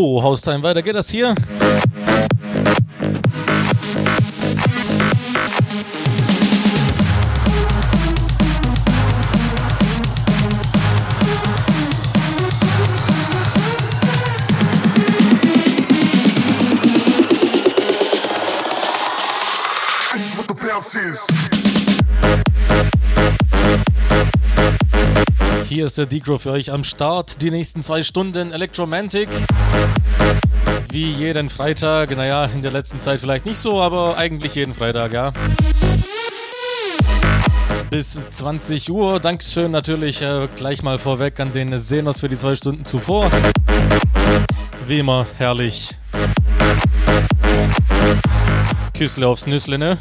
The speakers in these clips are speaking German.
So, Haustime, weiter geht das hier. Hier ist der Decro für euch am Start. Die nächsten zwei Stunden Electromantic. Wie jeden Freitag. Naja, in der letzten Zeit vielleicht nicht so, aber eigentlich jeden Freitag, ja. Bis 20 Uhr. Dankeschön natürlich äh, gleich mal vorweg an den Senos für die zwei Stunden zuvor. Wie immer herrlich. Küssle aufs Nüssle, ne?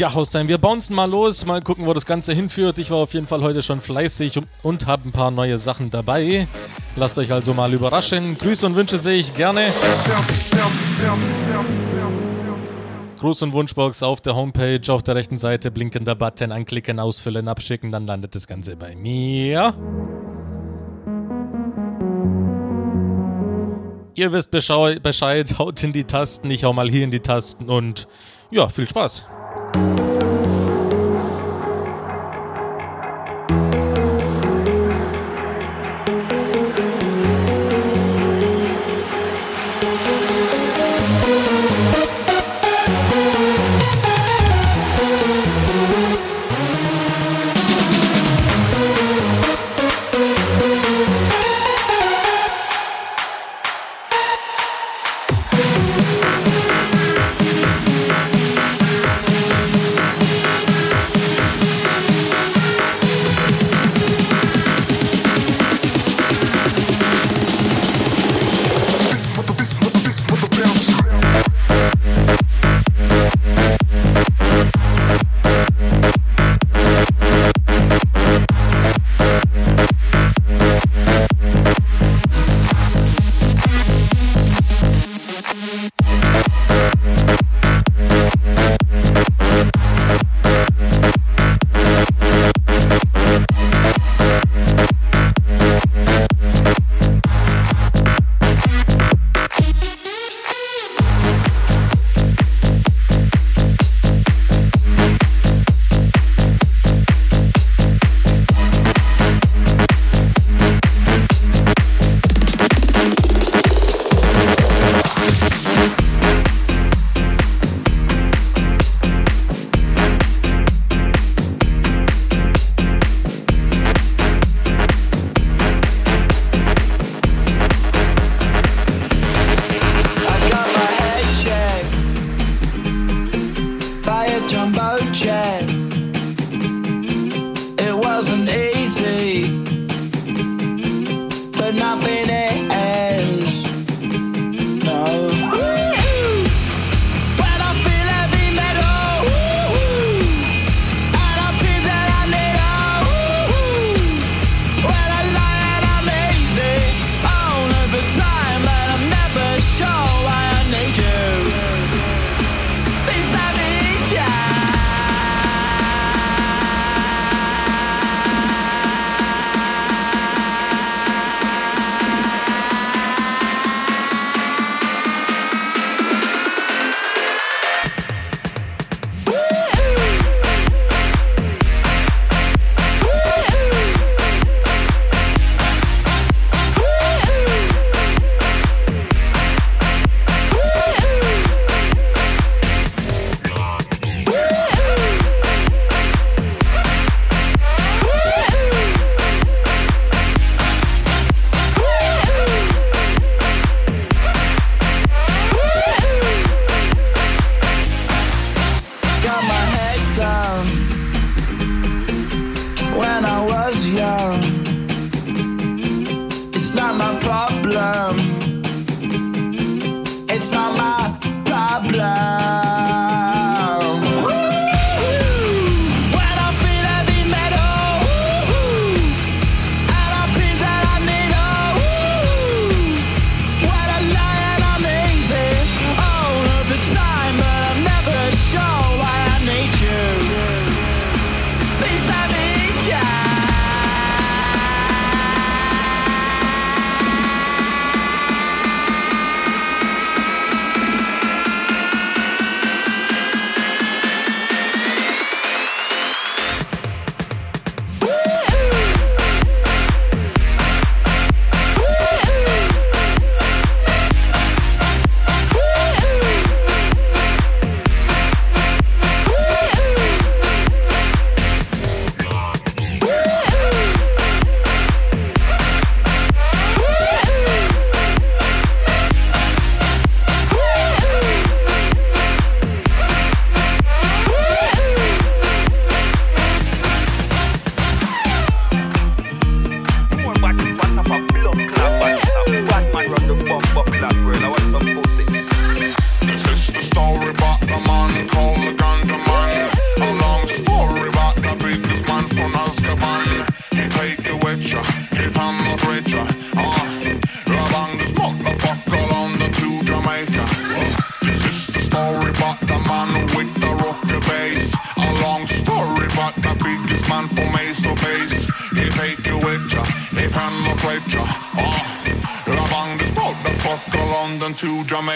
Ja, Haustime, wir bouncen mal los, mal gucken, wo das Ganze hinführt. Ich war auf jeden Fall heute schon fleißig und, und habe ein paar neue Sachen dabei. Lasst euch also mal überraschen. Grüße und Wünsche sehe ich gerne. Gruß und Wunschbox auf der Homepage, auf der rechten Seite blinkender Button, anklicken, ausfüllen, abschicken, dann landet das Ganze bei mir. Ihr wisst Bescheid, haut in die Tasten, ich hau mal hier in die Tasten und ja, viel Spaß. Thank you.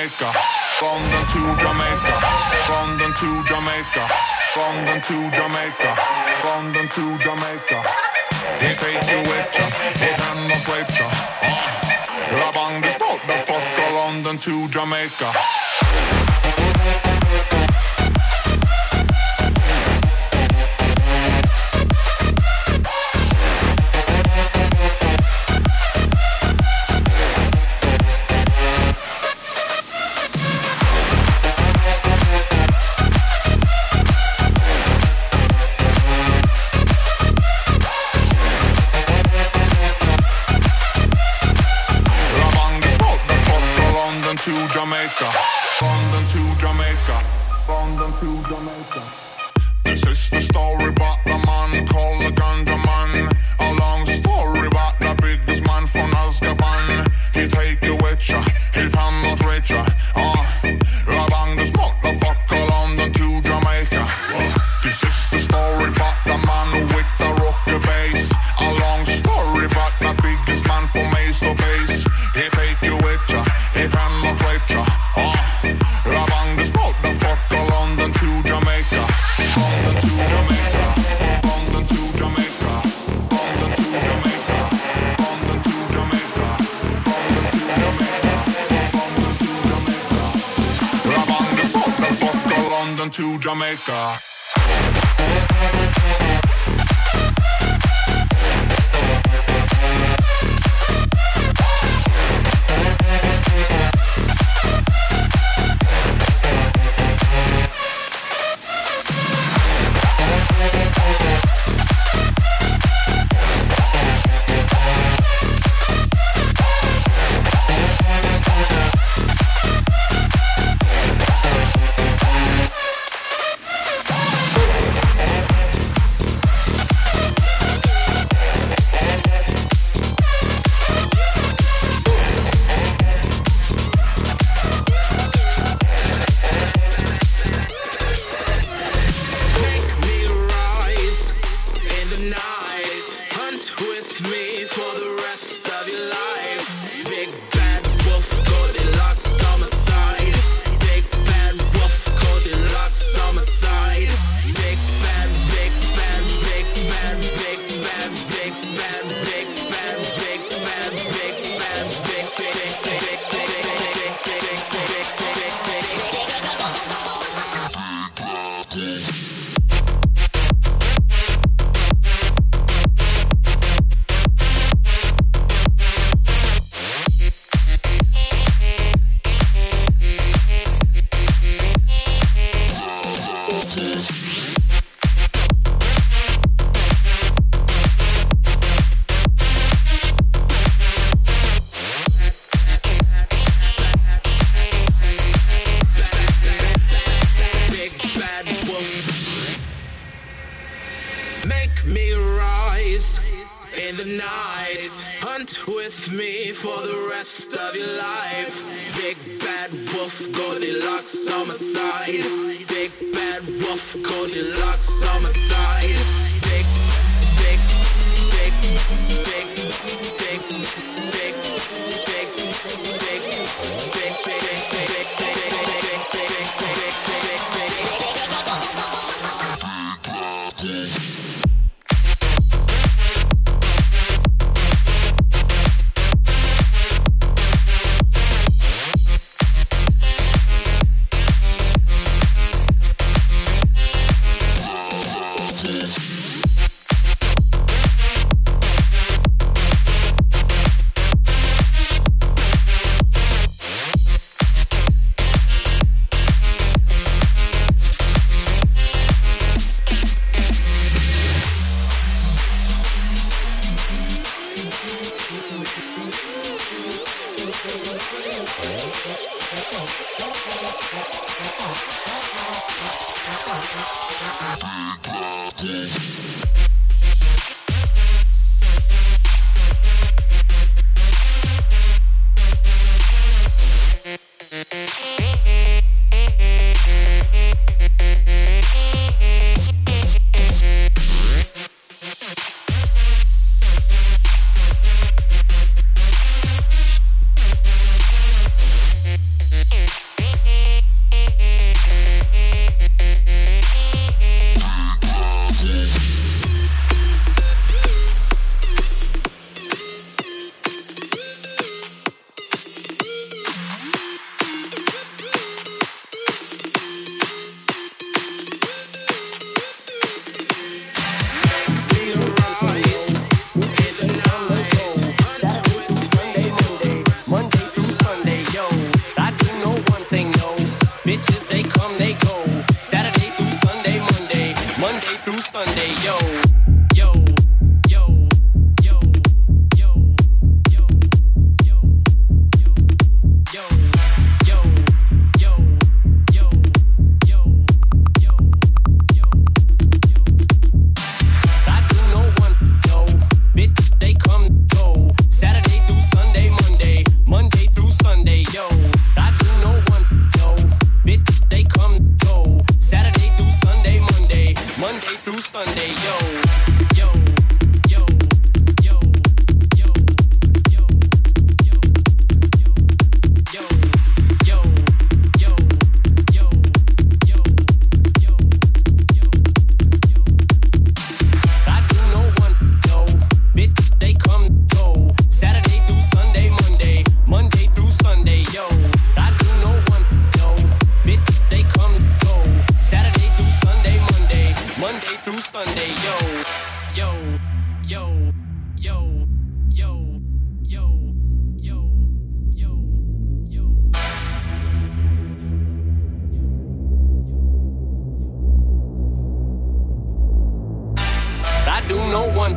Jamaica, London to Jamaica, London to Jamaica, London to Jamaica, London to Jamaica. He take you with ya, he hand no rape ya. Grab on this motherfucker, London to Jamaica.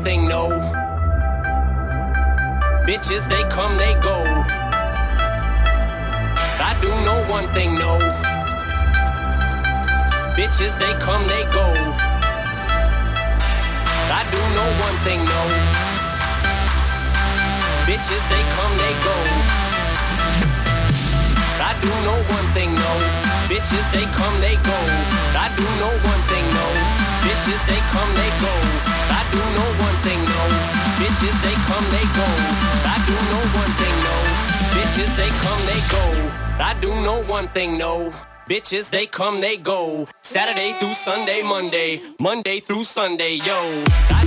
Know thing, no. Bitches, they come, they go. I do know one thing, no. Bitches, they come, they go. I do know one thing, no. Bitches, they come, they go. I do know one thing, no. Bitches, they come, they go. I do know one thing, no. Bitches, they come, they go. Do know one thing, no. Bitches, they come, they go. I do know one thing, no. Bitches, they come, they go. I do know one thing, no. Bitches, they come, they go. Saturday through Sunday, Monday, Monday through Sunday, yo. I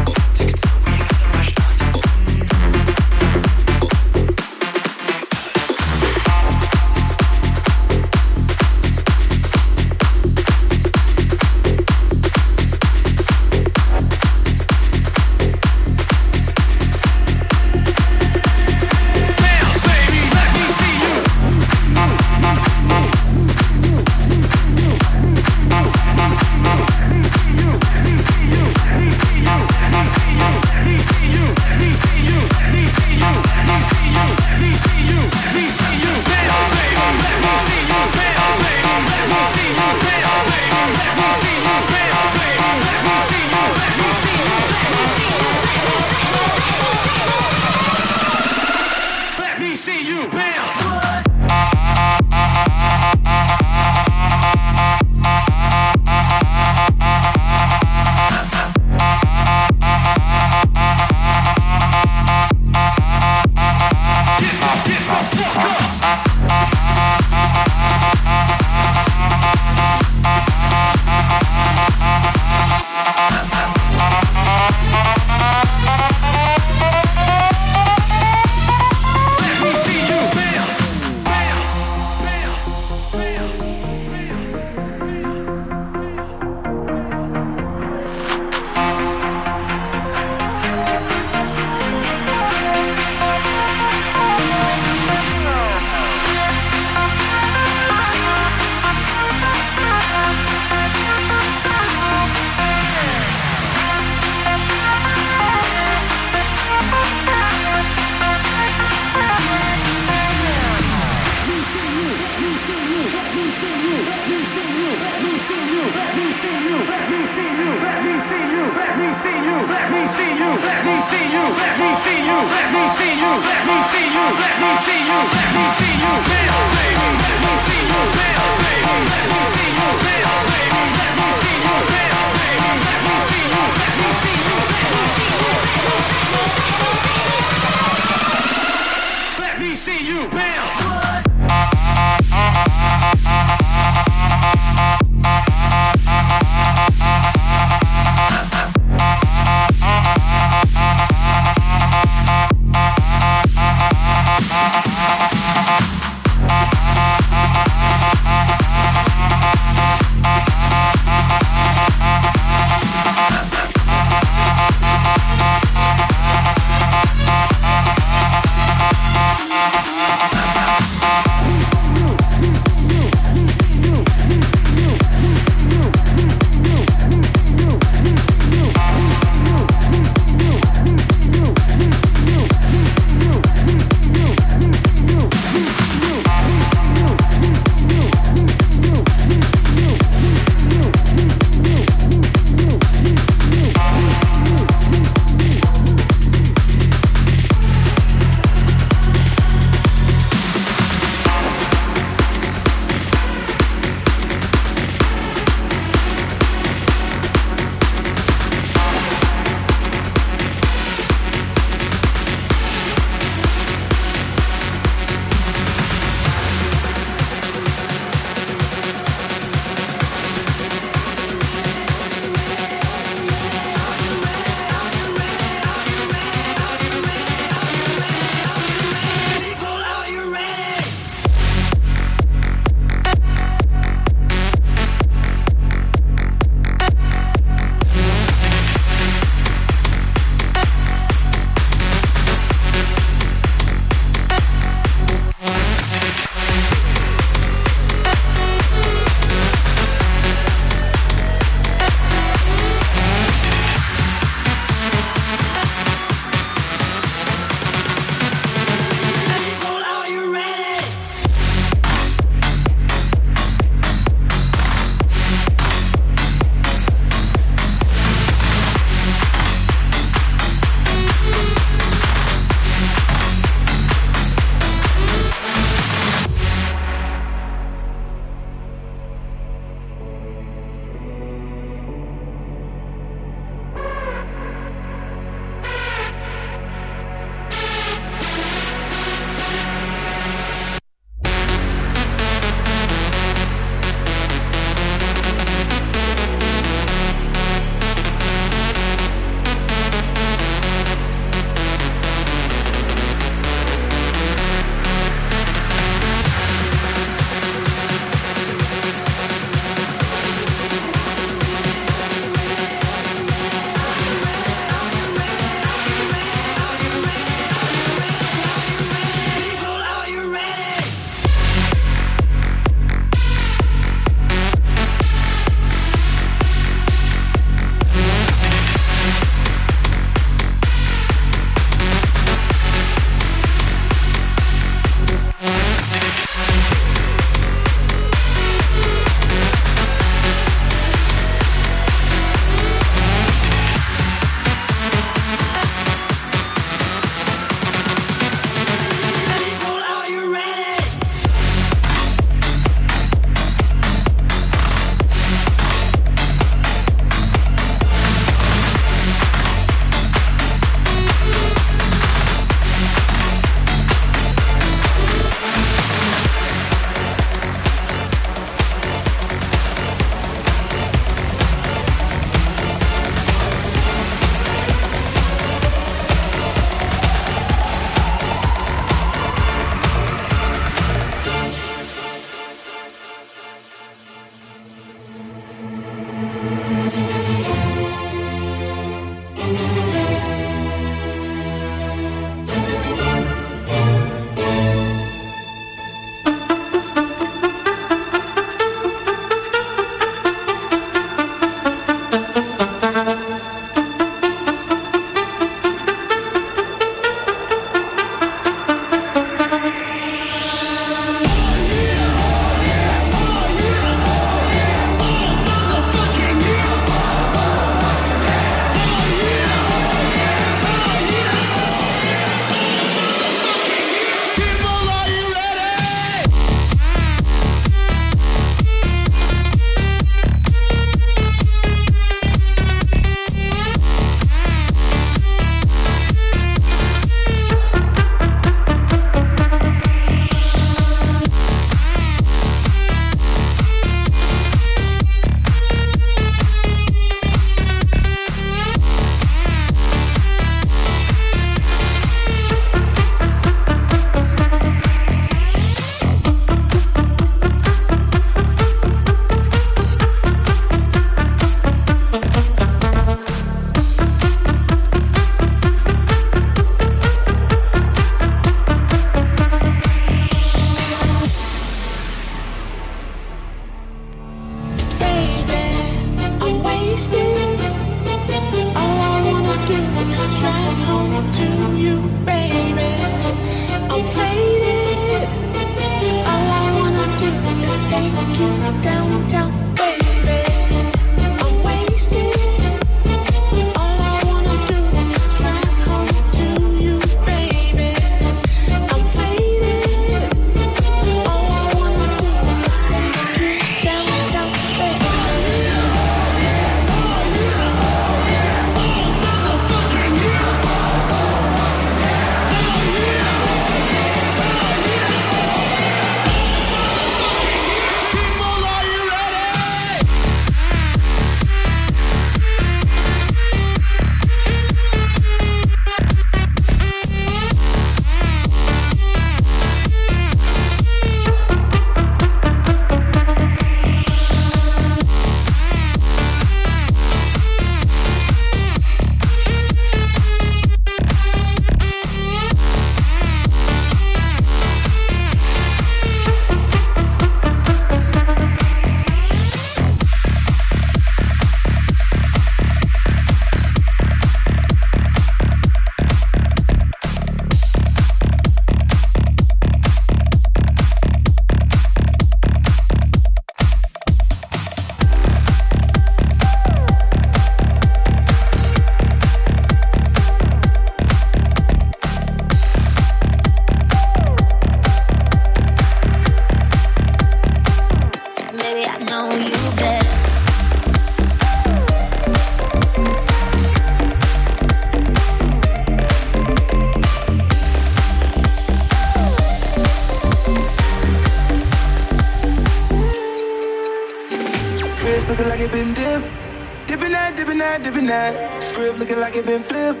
dipping that. Script looking like it been flipped.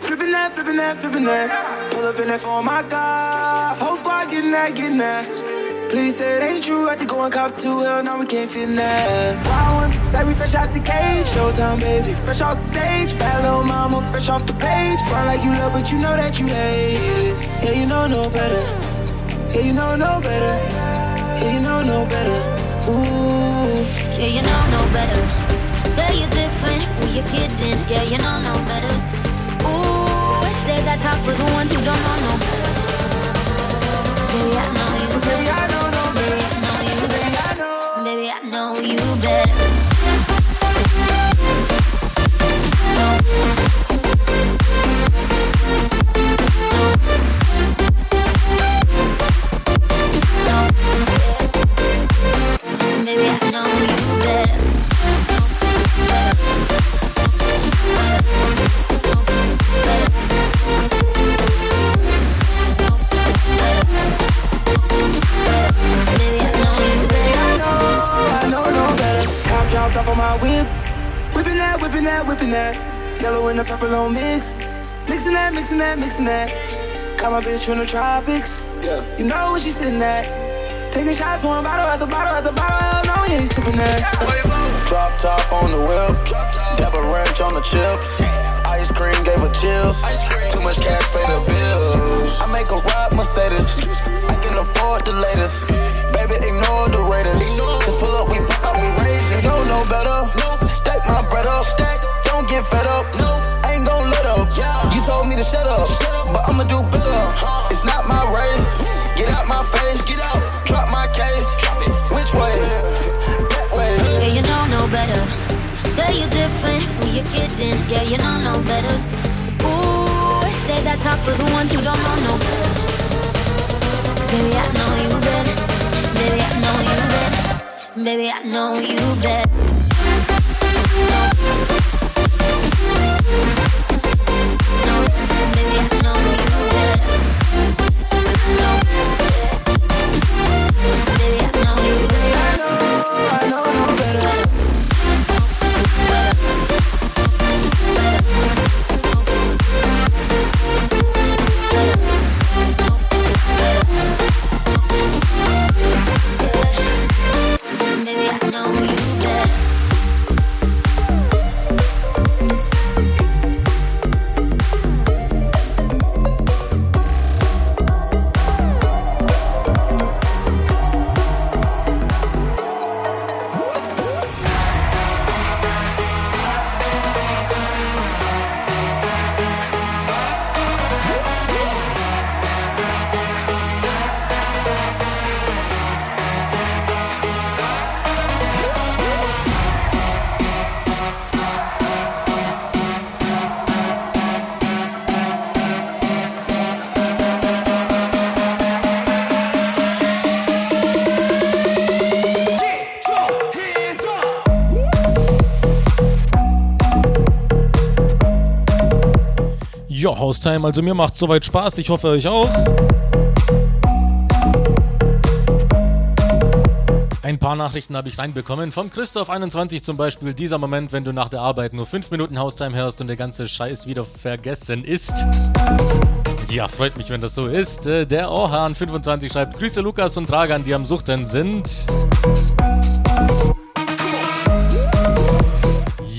Flipping that, flipping that, flipping that. Pull up in that for my God. Whole squad getting that, getting that. Please say it ain't true. I had to go and cop two. Hell, no, we can't fit in that. Wild ones, like we fresh out the cage. Showtime, baby, fresh off the stage. Bad little mama, fresh off the page. Front like you love, but you know that you hate it. Yeah, you know no better. Yeah, you know no better. Yeah, you know no better. Ooh. Yeah, you know no better. Say you're different, who you kidding? Yeah, you know no better. Ooh, say that talk for the ones who don't know no better. Baby, I know you Baby. I whipping that. Yellow and the purple on mix. Mixing that, mixing that, mixing that. Got my bitch from the tropics. Yeah. You know where she sitting at. Taking shots, one bottle at the bottle at the bottle. Hell no, we ain't sipping that. Drop top on the whip. Dab a ranch on the chips. Ice cream gave her chills. Too much cash pay the bills. I make a ride Mercedes. I can afford the latest. Baby, ignore the Raiders. Just pull up, we pop out, we raise. You know no better. Stack my bread up. Don't get fed up. I ain't gon' let up. You told me to shut up, but I'ma do better. It's not my race. Get out my face. Get out. Drop my case. Which way? That way. Yeah, you know no better. Say you're different, who you kidding? Yeah, you know no better. Ooh, say that talk for the ones who don't know no better. 'Cause baby, I know you better. Baby, I know you better. Baby, I know you better. Ja, Haustime, also mir macht's soweit Spaß. Ich hoffe euch auch. Ein paar Nachrichten habe ich reinbekommen. Von Christoph21 zum Beispiel. Dieser Moment, wenn du nach der Arbeit nur 5 Minuten Haustime hörst und der ganze Scheiß wieder vergessen ist. Ja, freut mich, wenn das so ist. Äh, Der Orhan25 schreibt: Grüße Lukas und Dragan, die am Suchten sind.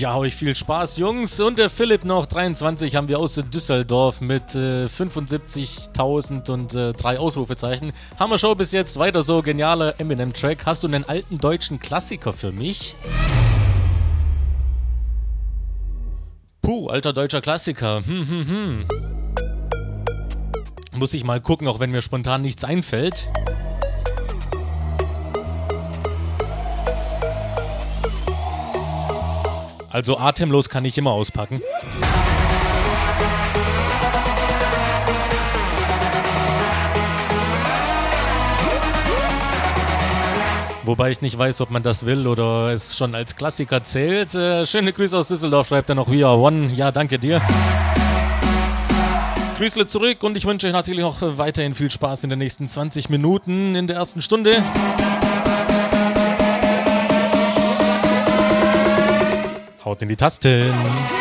Ja, euch viel Spaß, Jungs. Und der Philipp noch 23 haben wir aus Düsseldorf mit äh, 75.000 und äh, drei Ausrufezeichen. Hammer Show bis jetzt, weiter so, genialer Eminem-Track. Hast du einen alten deutschen Klassiker für mich? Puh, alter deutscher Klassiker. Hm, hm, hm. Muss ich mal gucken, auch wenn mir spontan nichts einfällt. Also atemlos kann ich immer auspacken. Wobei ich nicht weiß, ob man das will oder es schon als Klassiker zählt. Äh, schöne Grüße aus Düsseldorf, schreibt er noch We Are One. Ja, danke dir. Grüßle zurück und ich wünsche euch natürlich auch weiterhin viel Spaß in den nächsten 20 Minuten in der ersten Stunde. Haut in die Tasten.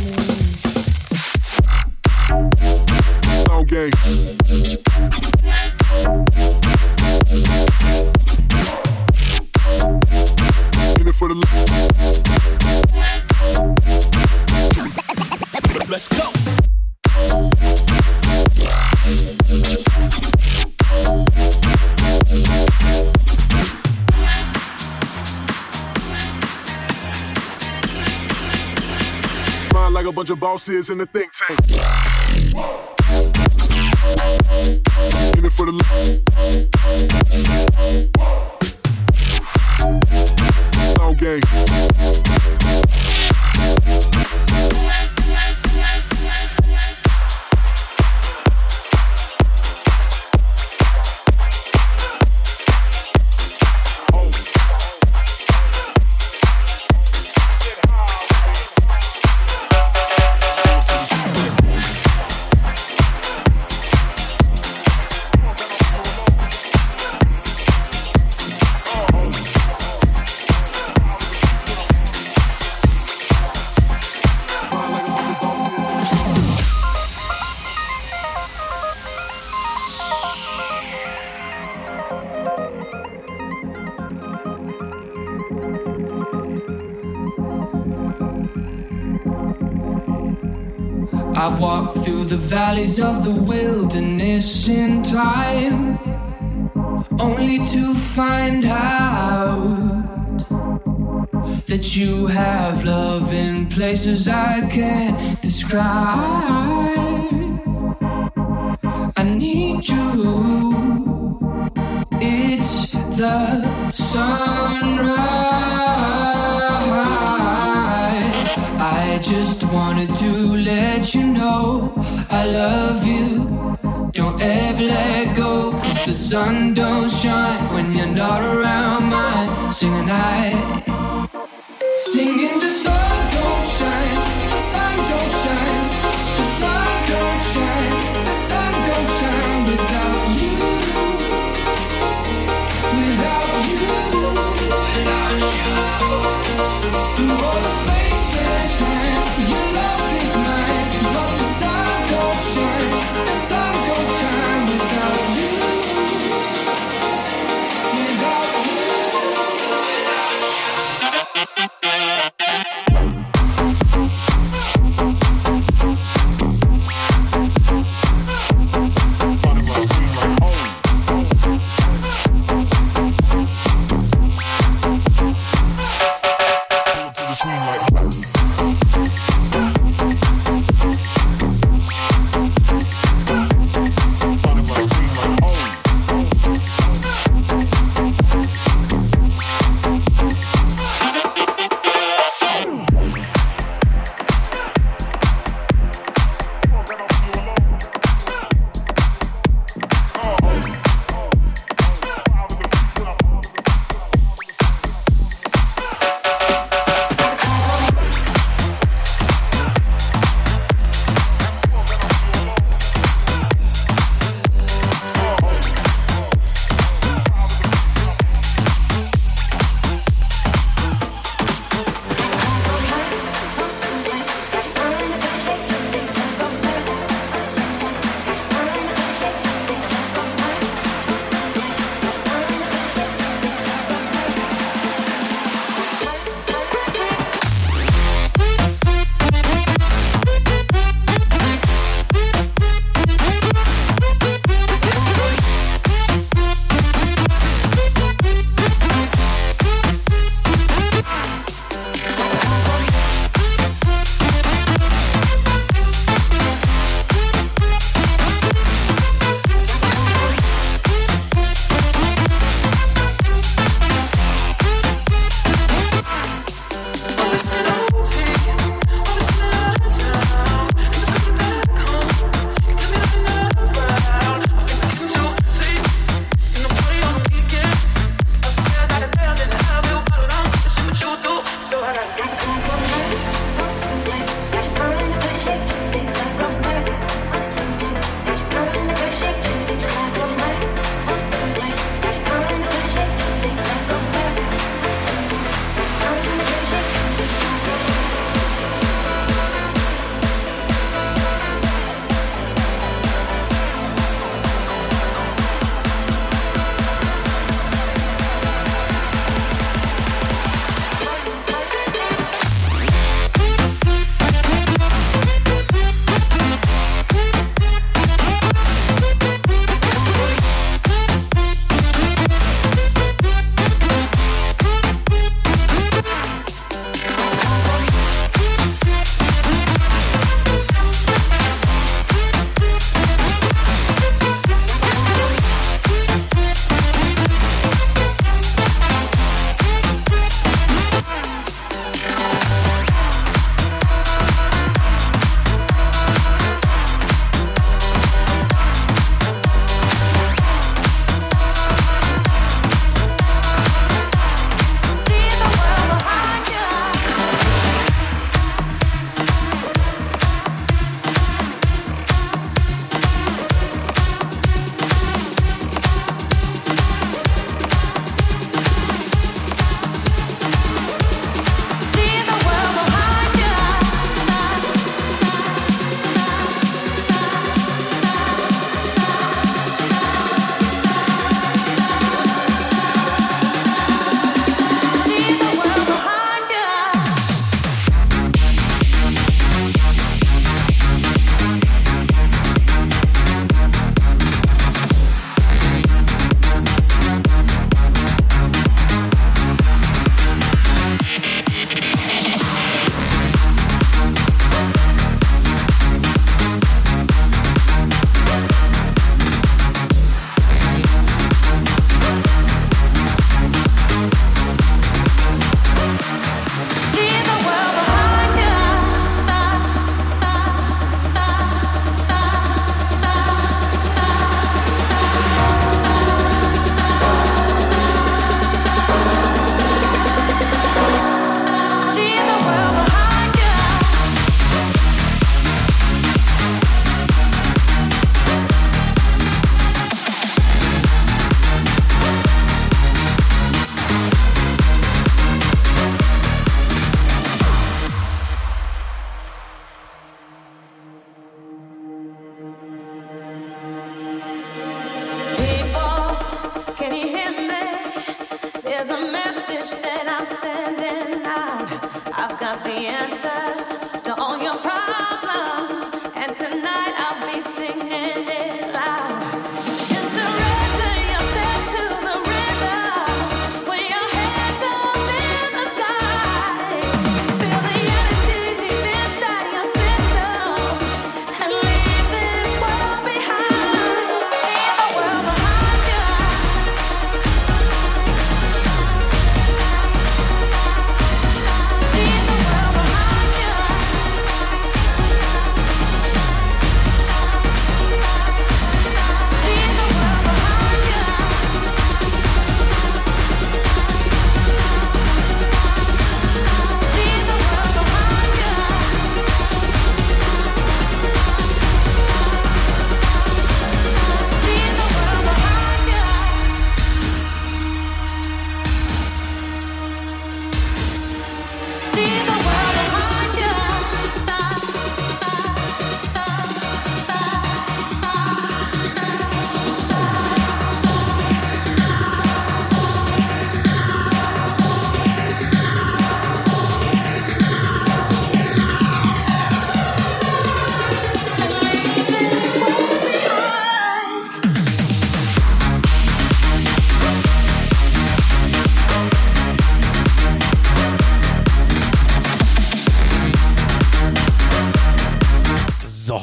boss is and the thing.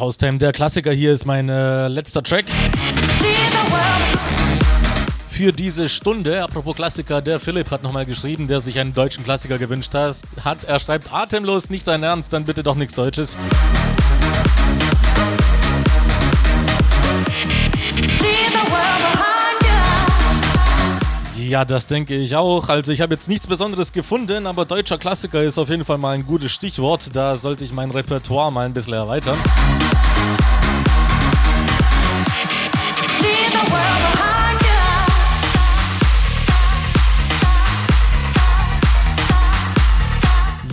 So, Haustime, der Klassiker hier ist mein äh, letzter Track. Für diese Stunde, apropos Klassiker, der Philipp hat nochmal geschrieben, der sich einen deutschen Klassiker gewünscht hat. Er schreibt atemlos, nicht dein Ernst, dann bitte doch nichts Deutsches. Ja, das denke ich auch. Also ich habe jetzt nichts Besonderes gefunden, aber deutscher Klassiker ist auf jeden Fall mal ein gutes Stichwort. Da sollte ich mein Repertoire mal ein bisschen erweitern.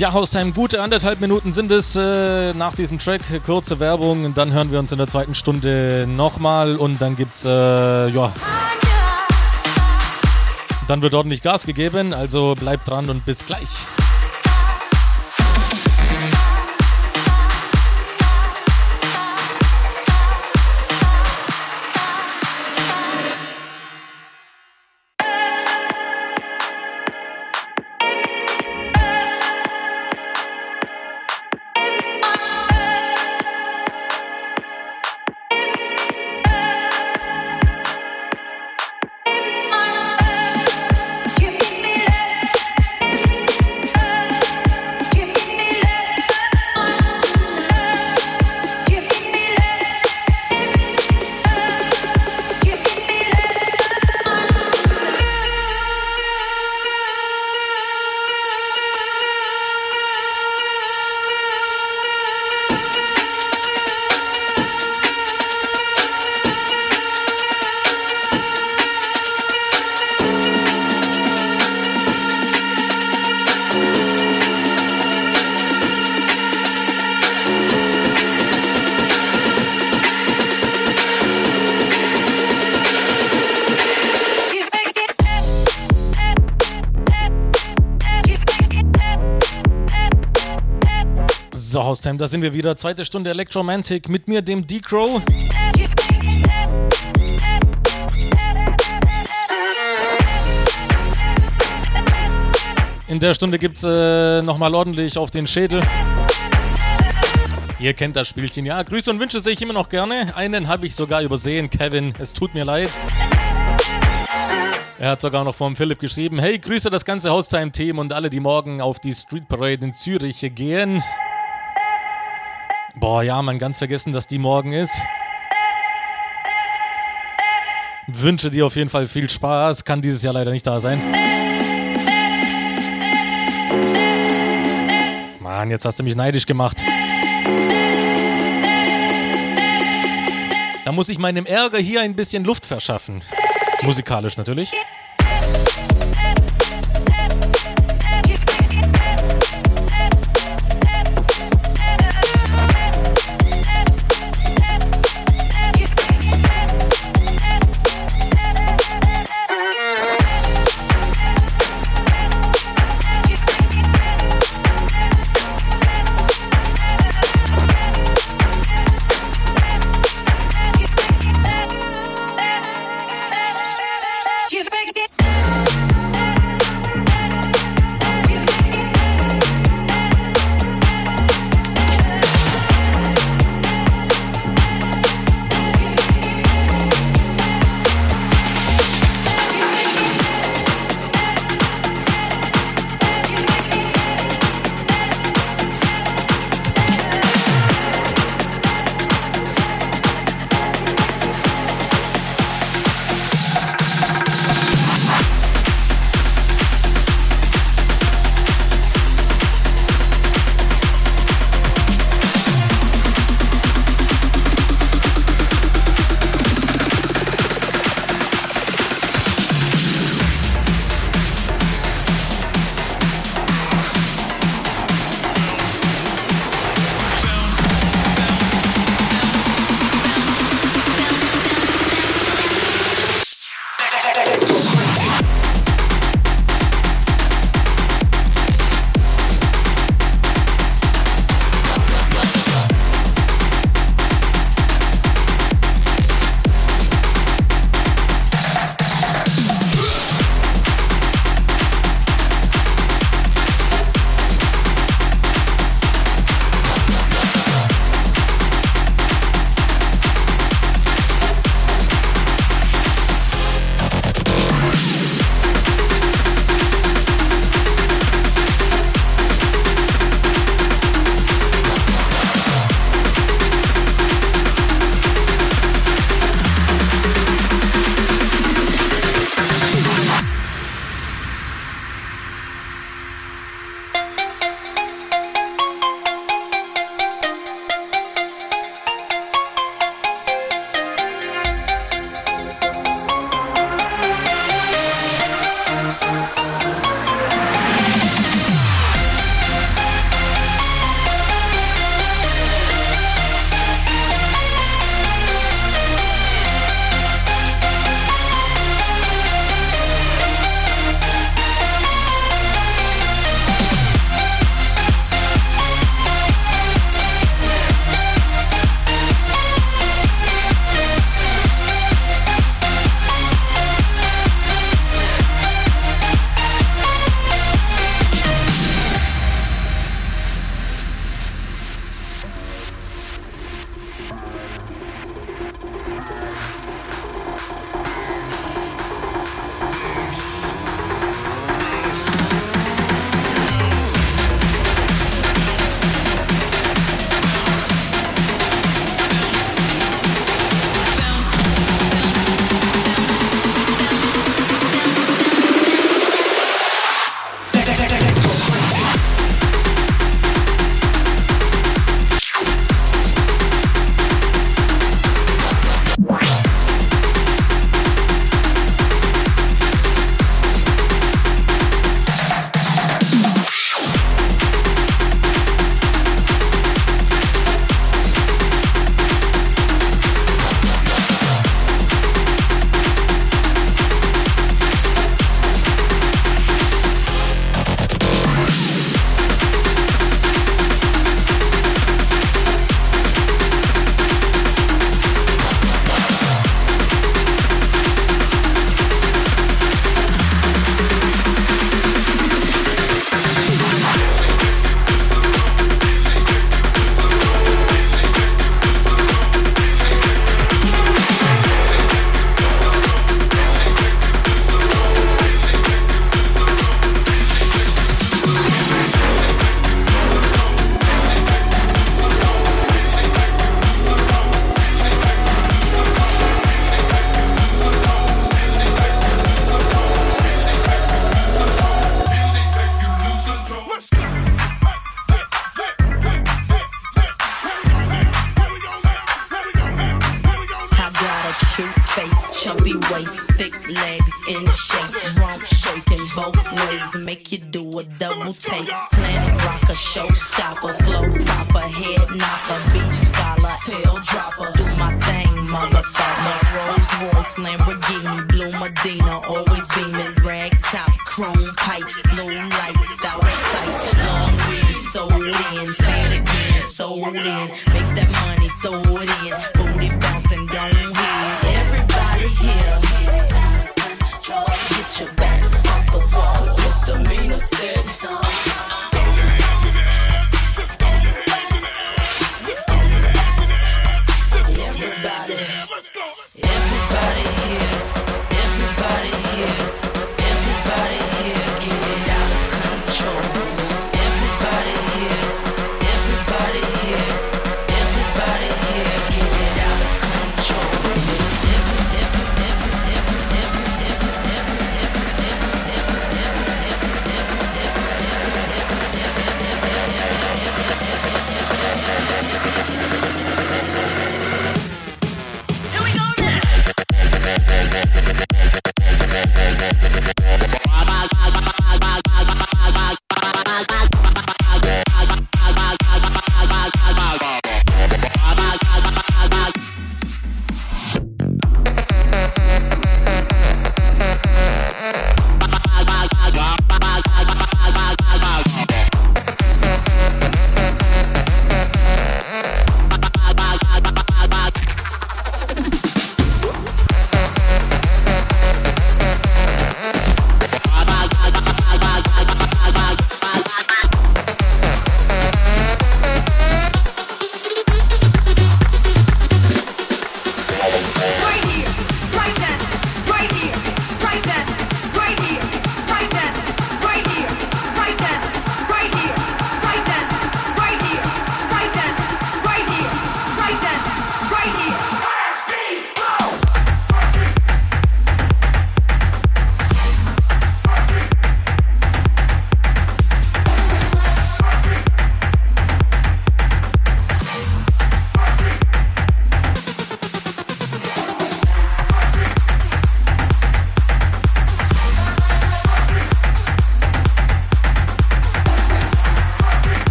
Ja, Haustime, gute anderthalb Minuten sind es äh, nach diesem Track. Kurze Werbung, dann hören wir uns in der zweiten Stunde nochmal und dann gibt's, äh, ja. Dann wird ordentlich Gas gegeben, also bleibt dran und bis gleich. Haustime, da sind wir wieder. Zweite Stunde Electromantic mit mir, dem D-Crow. In der Stunde gibt's äh, nochmal ordentlich auf den Schädel. Ihr kennt das Spielchen, ja. Grüße und Wünsche sehe ich immer noch gerne. Einen habe ich sogar übersehen, Kevin. Es tut mir leid. Er hat sogar noch vom Philipp geschrieben: Hey, grüße das ganze Haustime-Team und alle, die morgen auf die Street Parade in Zürich gehen. Boah, ja, man ganz vergessen, dass die morgen ist. Wünsche dir auf jeden Fall viel Spaß. Kann dieses Jahr leider nicht da sein. Mann, jetzt hast du mich neidisch gemacht. Da muss ich meinem Ärger hier ein bisschen Luft verschaffen. Musikalisch natürlich.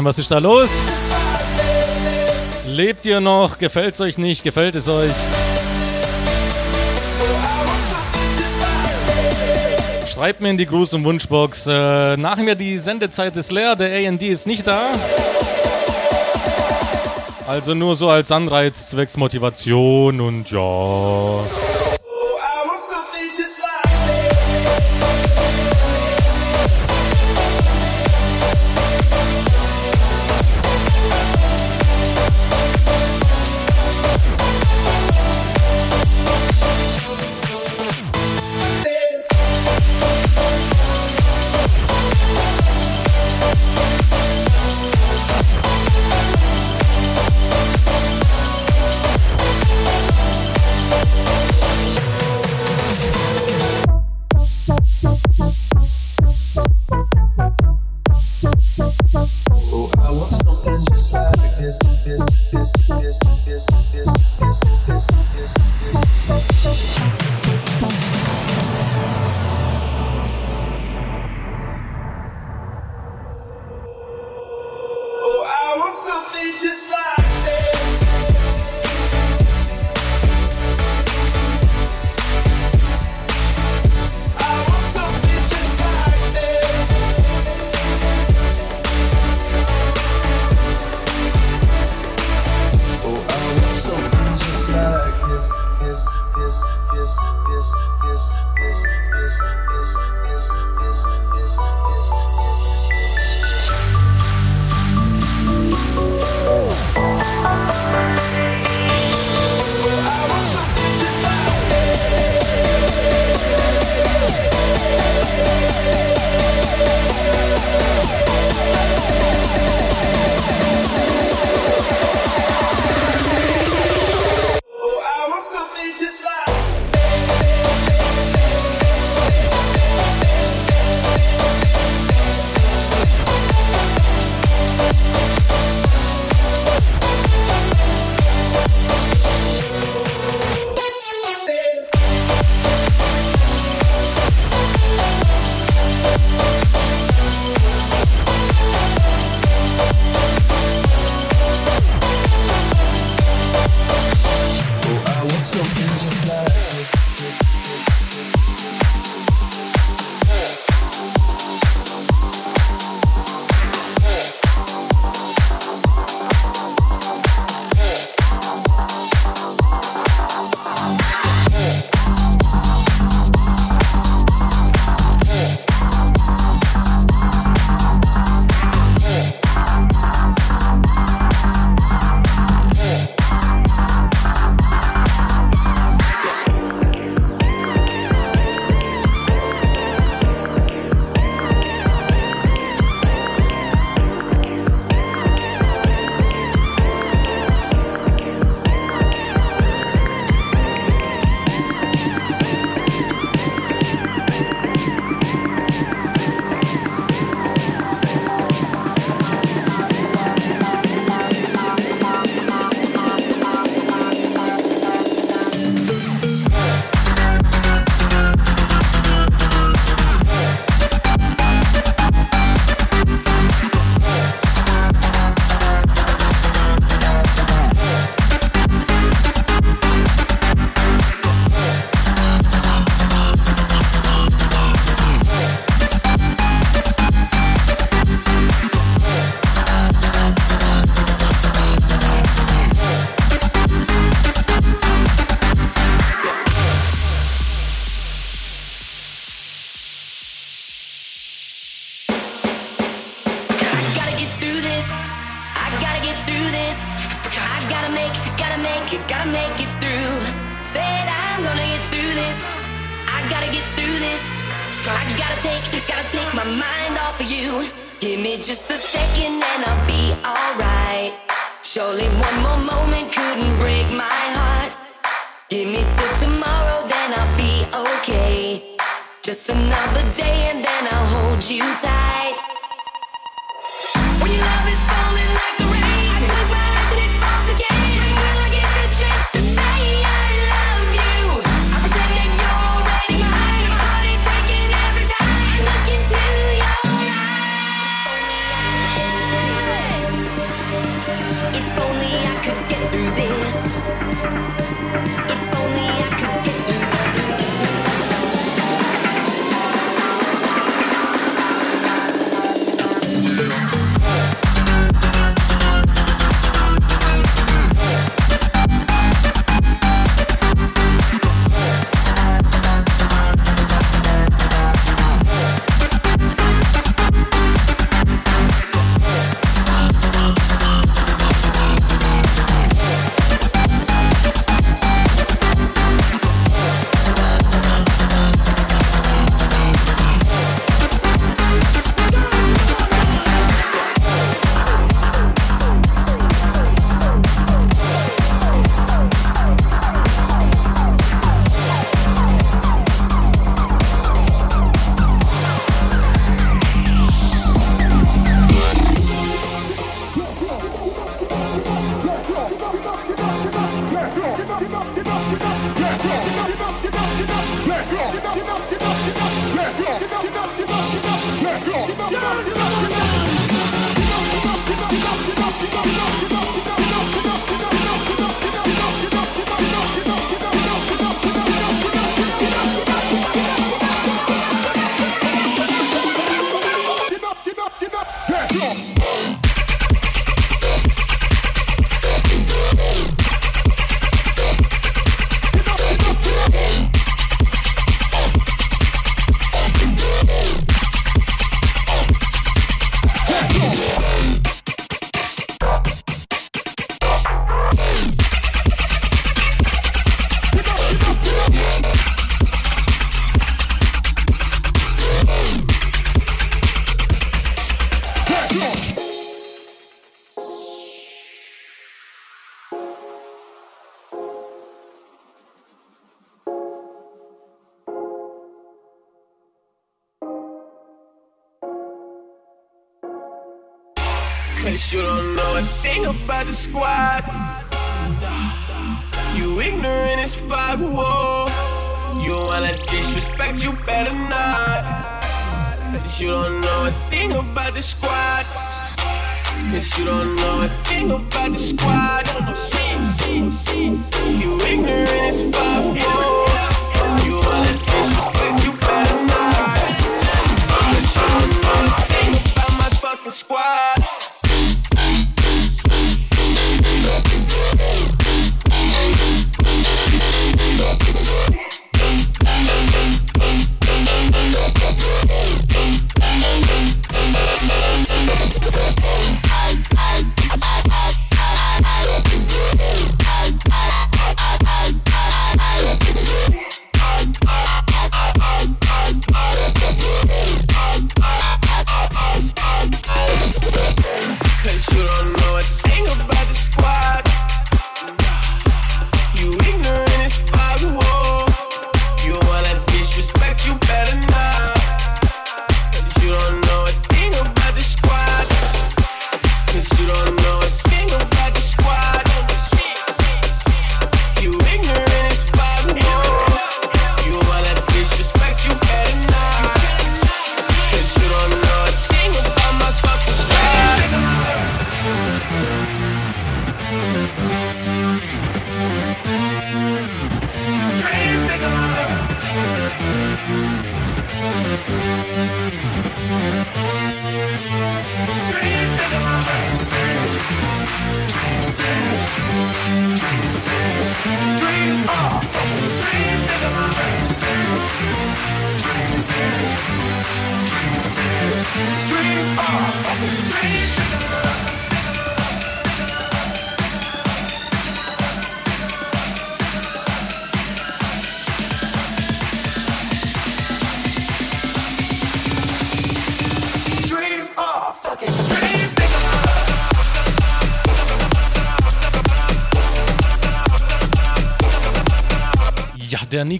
Mannheim, was ist da los? Lebt ihr noch? Gefällt es euch nicht? Gefällt es euch? Schreibt mir in die Gruß- und Wunschbox. Äh, nach mir die Sendezeit ist leer, der AND ist nicht da. Also nur so als Anreiz, zwecks Motivation und ja.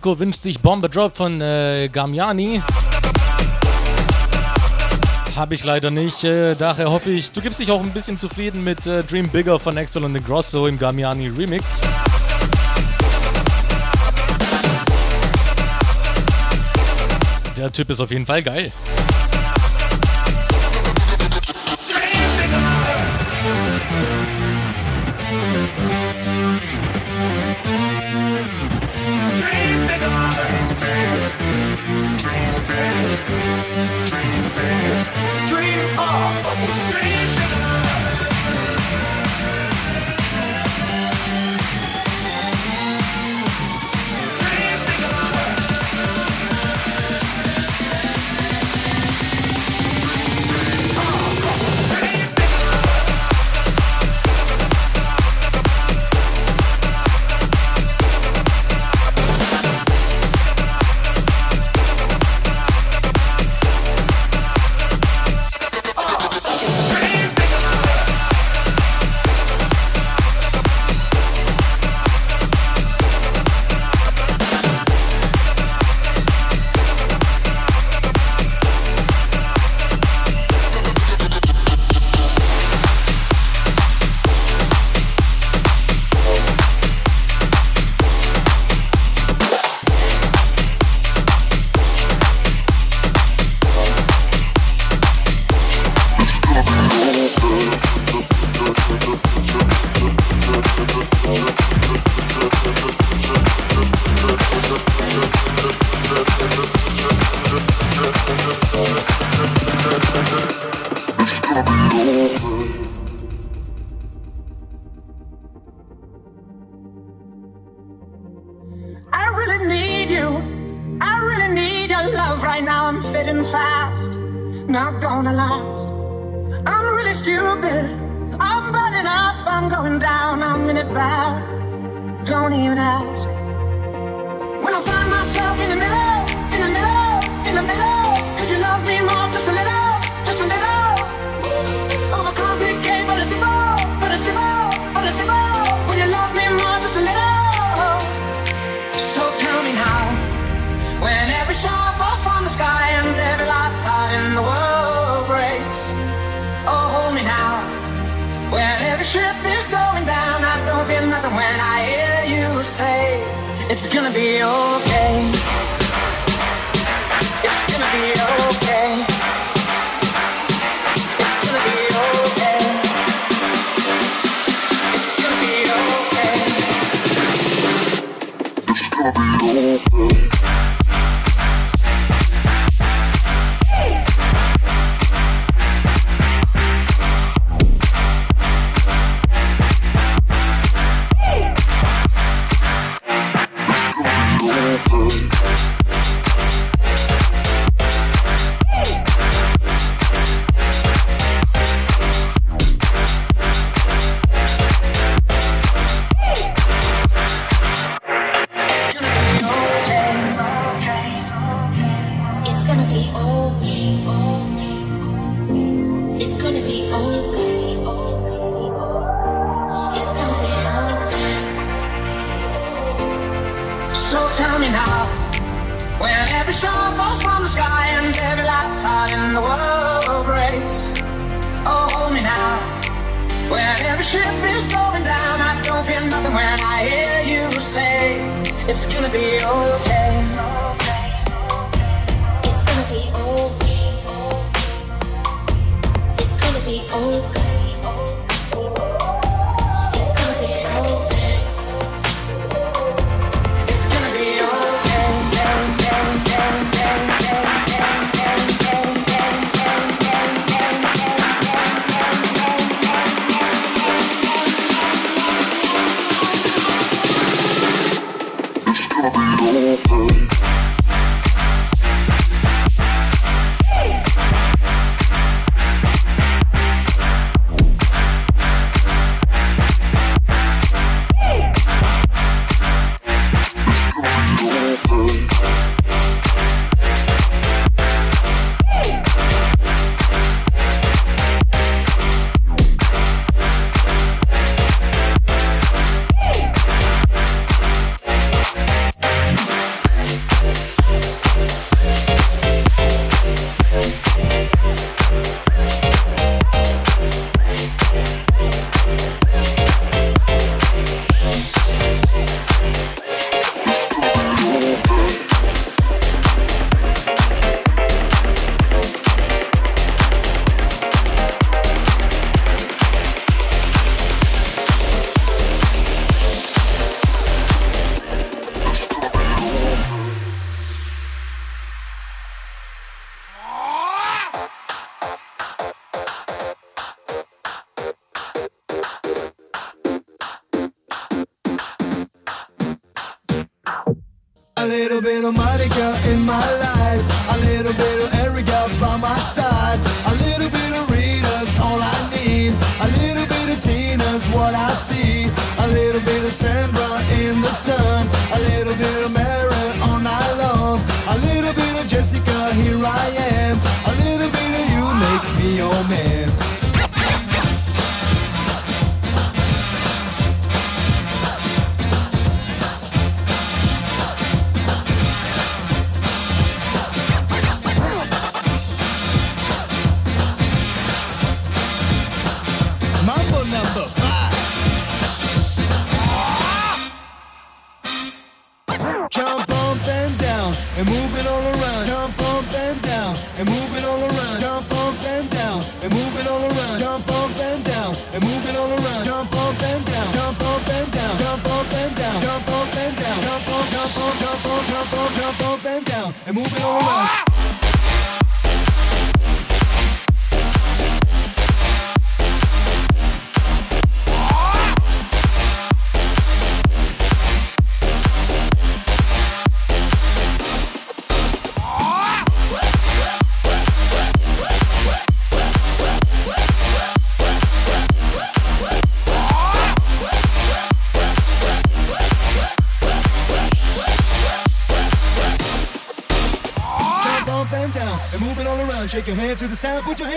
Nico wünscht sich Bombe Drop von äh, Gamiani. Habe ich leider nicht. Äh, daher hoffe ich, du gibst dich auch ein bisschen zufrieden mit äh, Dream Bigger von Axel und Negrosso im Gamiani Remix. Der Typ ist auf jeden Fall geil.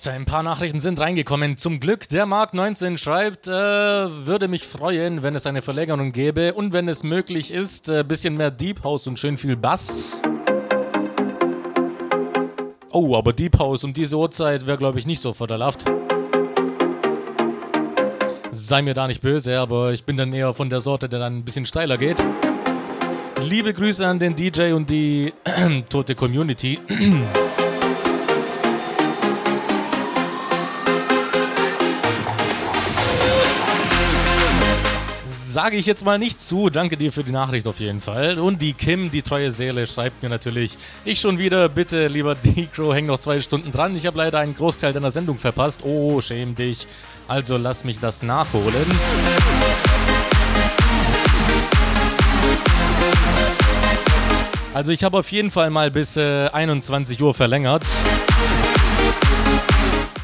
Haustime, ein paar Nachrichten sind reingekommen. Zum Glück, der Mark 19 schreibt, äh, würde mich freuen, wenn es eine Verlängerung gäbe und wenn es möglich ist, ein äh, bisschen mehr Deep House und schön viel Bass. Oh, aber Deep House um diese Uhrzeit wäre, glaube ich, nicht so vorteilhaft. Sei mir da nicht böse, aber ich bin dann eher von der Sorte, der dann ein bisschen steiler geht. Liebe Grüße an den DJ und die tote Community. Sage ich jetzt mal nicht zu. Danke dir für die Nachricht auf jeden Fall. Und die Kim, die treue Seele, schreibt mir natürlich, ich schon wieder, bitte, lieber Decro, häng noch zwei Stunden dran. Ich habe leider einen Großteil deiner Sendung verpasst. Oh, schäm dich. Also lass mich das nachholen. Also ich habe auf jeden Fall mal bis äh, 21 Uhr verlängert.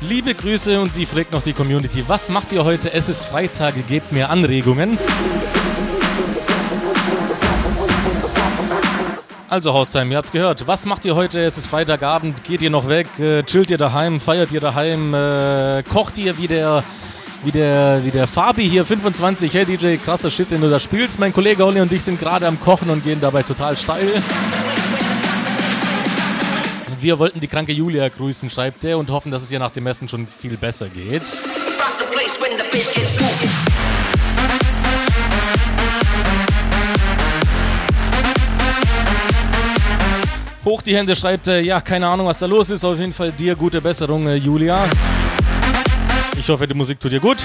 Liebe Grüße und sie fragt noch die Community, was macht ihr heute? Es ist Freitag, gebt mir Anregungen. Also Haustime, ihr habt's gehört. Was macht ihr heute? Es ist Freitagabend. Geht ihr noch weg? Äh, chillt ihr daheim? Feiert ihr daheim? Äh, kocht ihr wie der, wie der, wie der Fabi hier 25? Hey DJ, krasser Shit, den du da spielst. Mein Kollege Olli und ich sind gerade am Kochen und gehen dabei total steil. Wir wollten die kranke Julia grüßen, schreibt er, und hoffen, dass es ihr nach dem Essen schon viel besser geht. Hoch die Hände, schreibt er, ja, keine Ahnung, was da los ist. Auf jeden Fall dir gute Besserung, äh, Julia. Ich hoffe, die Musik tut dir gut.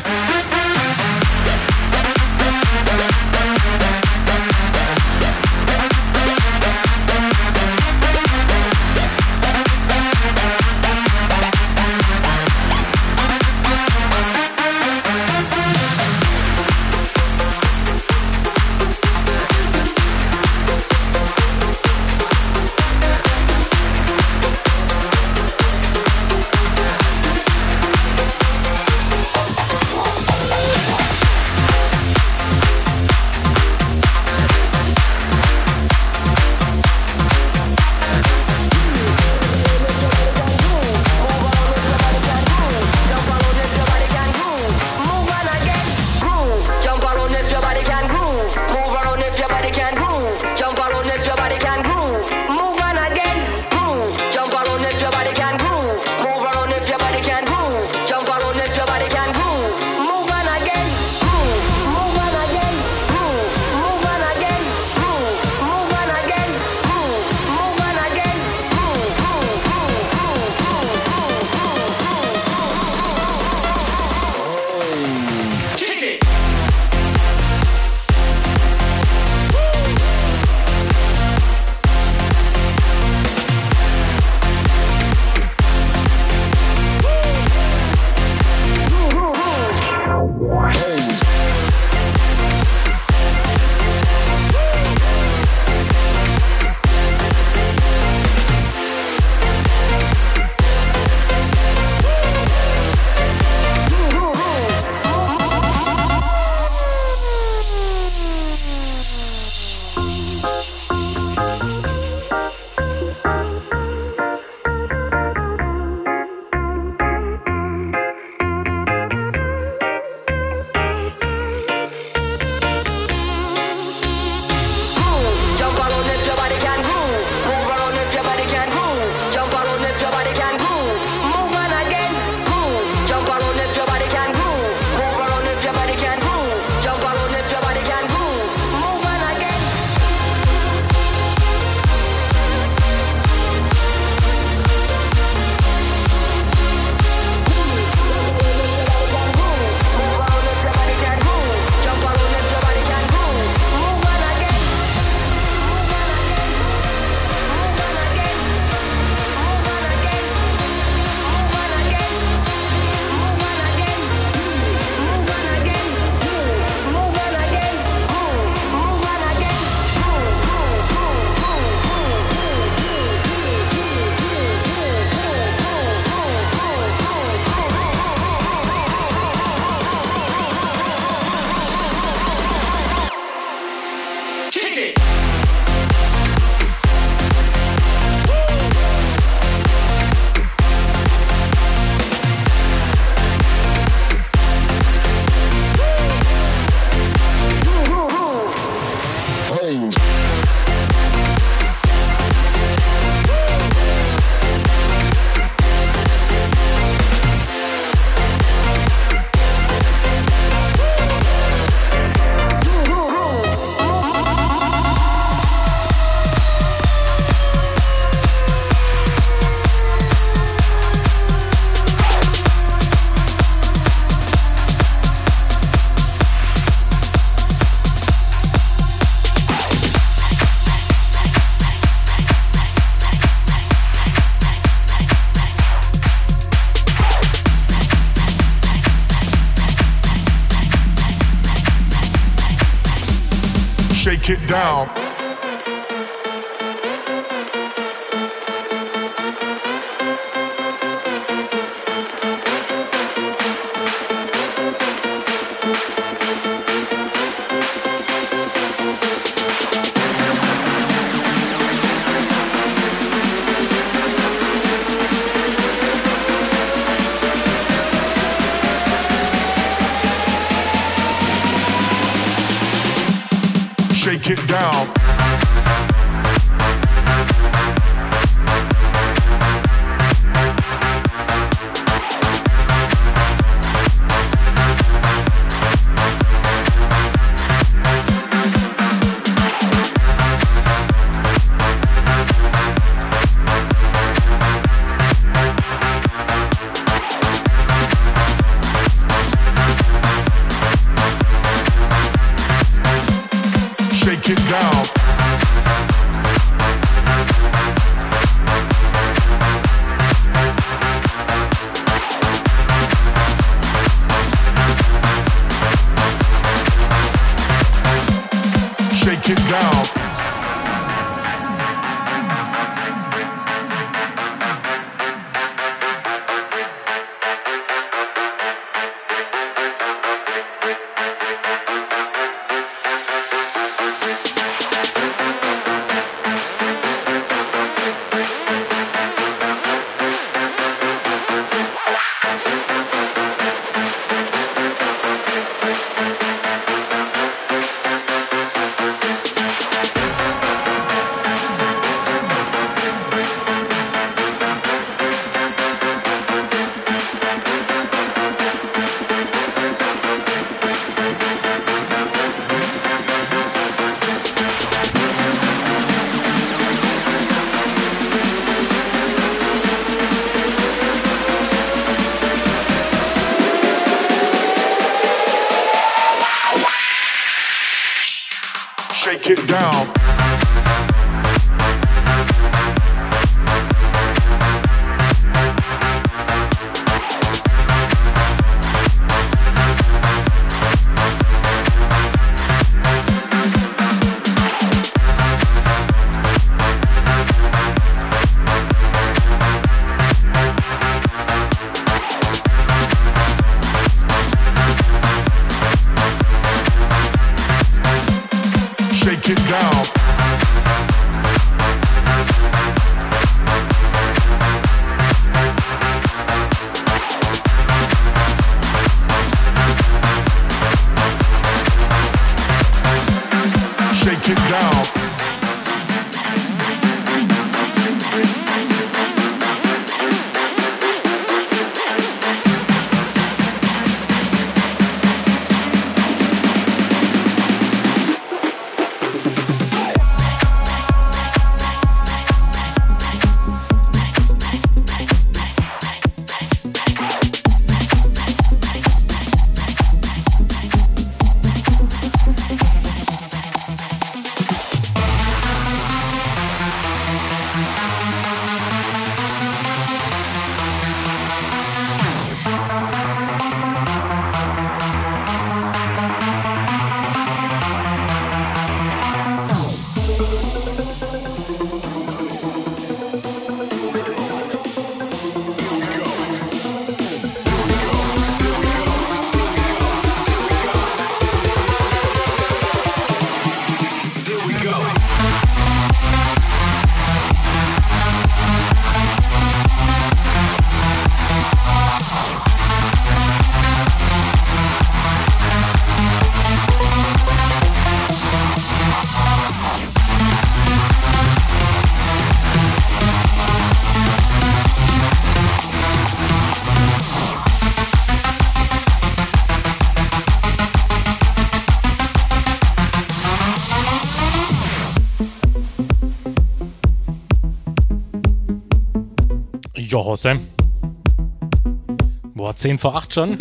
10 vor 8 schon.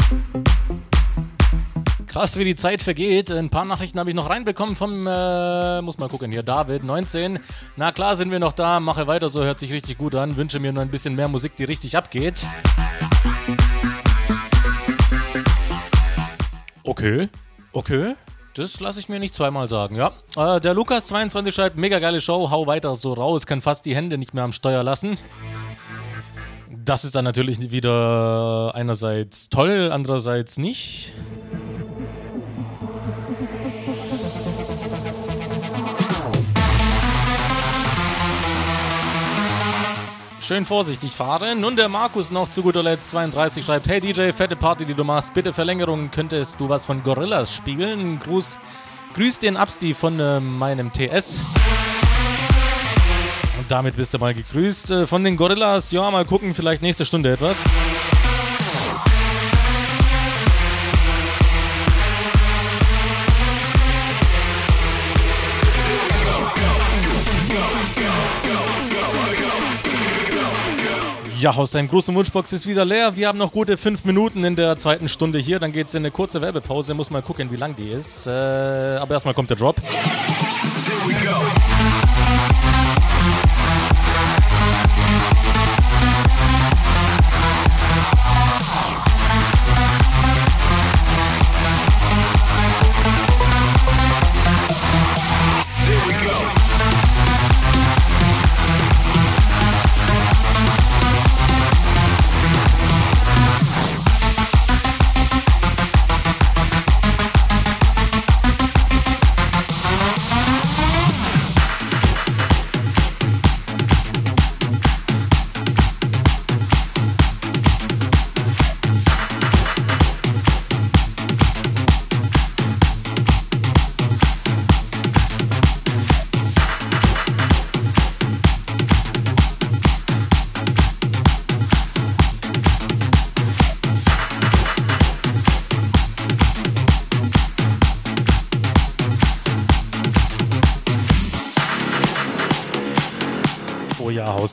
Krass, wie die Zeit vergeht. Ein paar Nachrichten habe ich noch reinbekommen vom, äh, muss mal gucken hier, David, 19. Na klar, sind wir noch da. Mache weiter so, hört sich richtig gut an. Wünsche mir nur ein bisschen mehr Musik, die richtig abgeht. Okay, okay. Das lasse ich mir nicht zweimal sagen, ja. Äh, der Lukas22 schreibt, mega geile Show, hau weiter so raus, kann fast die Hände nicht mehr am Steuer lassen. Das ist dann natürlich wieder einerseits toll, andererseits nicht. Schön vorsichtig fahren. Nun der Markus noch zu guter Letzt 32 schreibt: Hey DJ, fette Party, die du machst. Bitte Verlängerung. Könntest du was von Gorillas spielen? Gruß, grüß den Absti von äh, meinem TS. Damit bist du mal gegrüßt. Äh, von den Gorillas, ja, mal gucken, vielleicht nächste Stunde etwas. Ja, aus deinem großen Wunschbox ist wieder leer. Wir haben noch gute fünf Minuten in der zweiten Stunde hier. Dann geht es in eine kurze Werbepause. Muss mal gucken, wie lang die ist. Äh, aber erstmal kommt der Drop. Oh ja,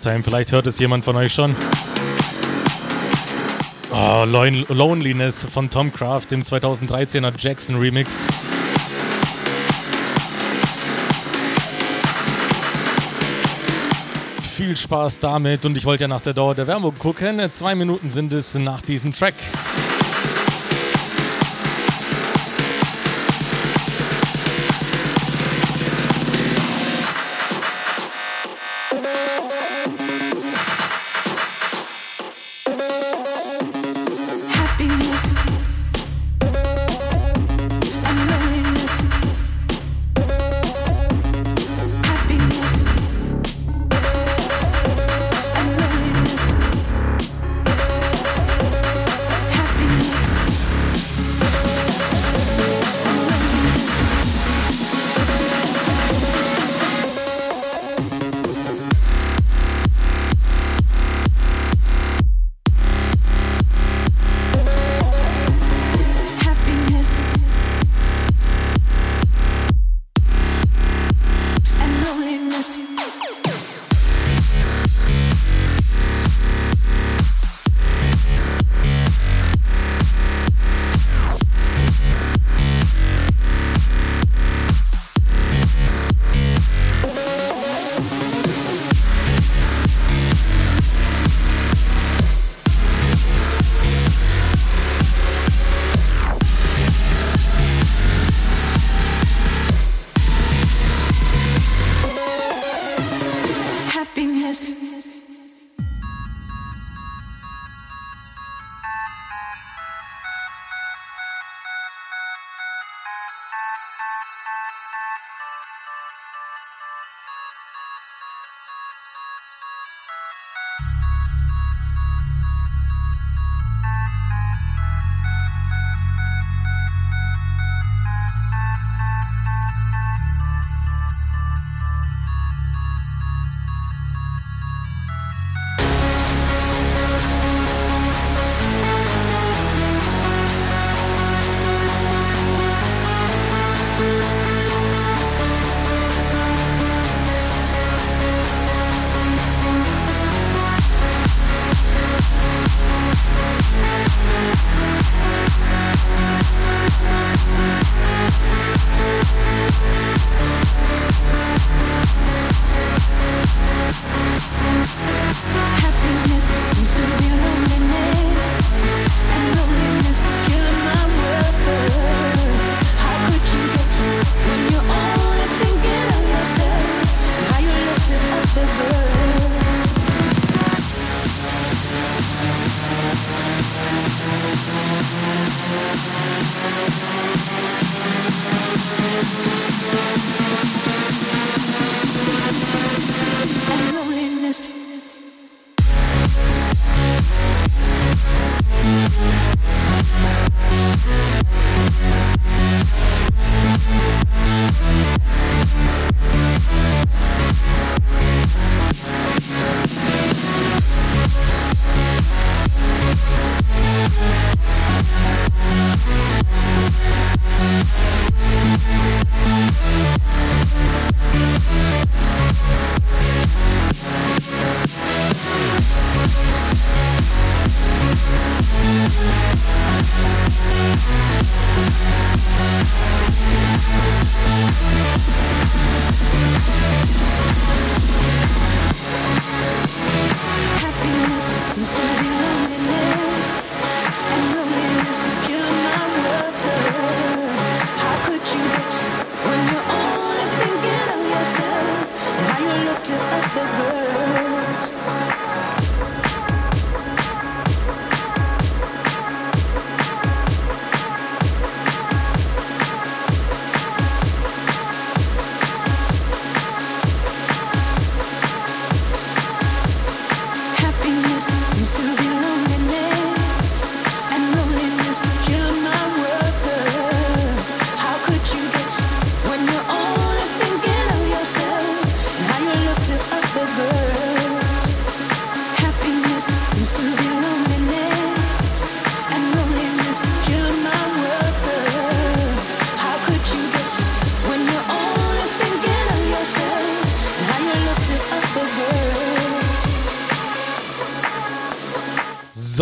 Haustime, vielleicht hört es jemand von euch schon. Oh, Lon Loneliness von Tom Craft im 2013er Jackson Remix. Viel Spaß damit und ich wollte ja nach der Dauer der Werbung gucken. Zwei Minuten sind es nach diesem Track.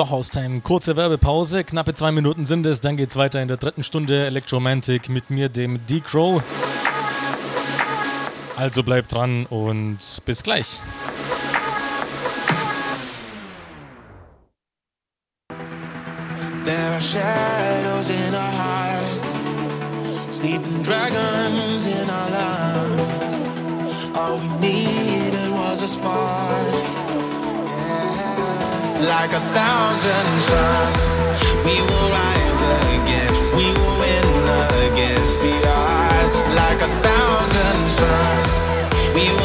So, Haustime, kurze Werbepause, knappe zwei Minuten sind es, dann geht's weiter in der dritten Stunde Electromantic mit mir, dem D-Crow. Also bleibt dran und bis gleich. Like a thousand suns. We will rise again, we will win against the odds. Like a thousand suns, we will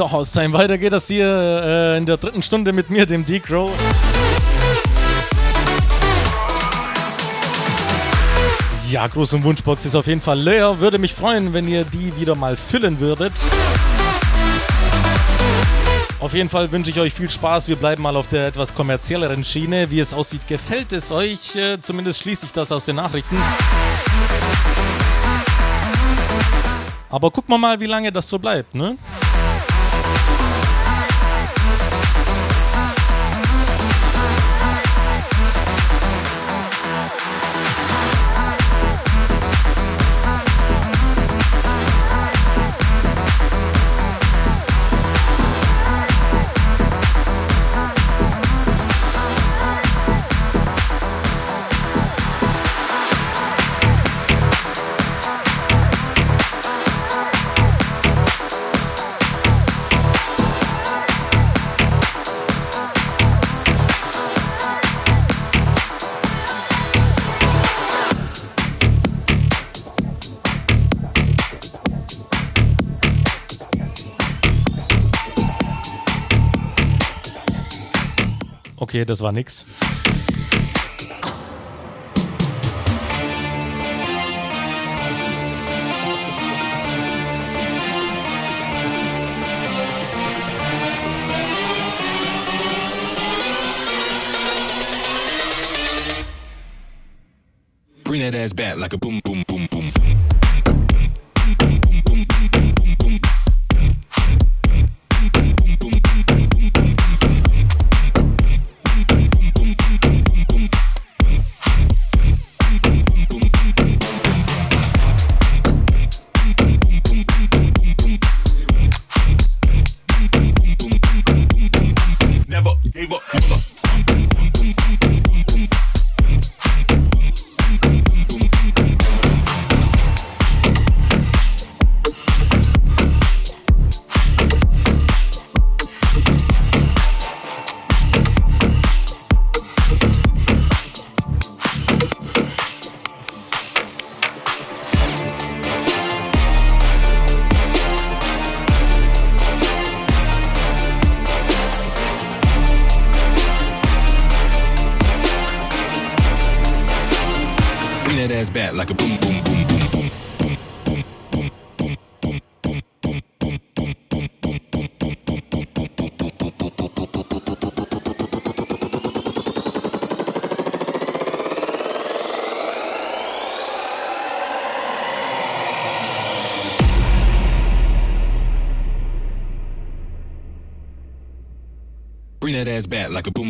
So, Haustime, weiter geht das hier äh, in der dritten Stunde mit mir, dem D-Crow. Ja, Gruß- und Wunschbox ist auf jeden Fall leer. Würde mich freuen, wenn ihr die wieder mal füllen würdet. Auf jeden Fall wünsche ich euch viel Spaß. Wir bleiben mal auf der etwas kommerzielleren Schiene. Wie es aussieht, gefällt es euch? Äh, zumindest schließe ich das aus den Nachrichten. Aber gucken wir mal, wie lange das so bleibt, ne? okay, das war nix. Bring that ass back like a boom boom. Bring that ass back like a boom, boom, boom,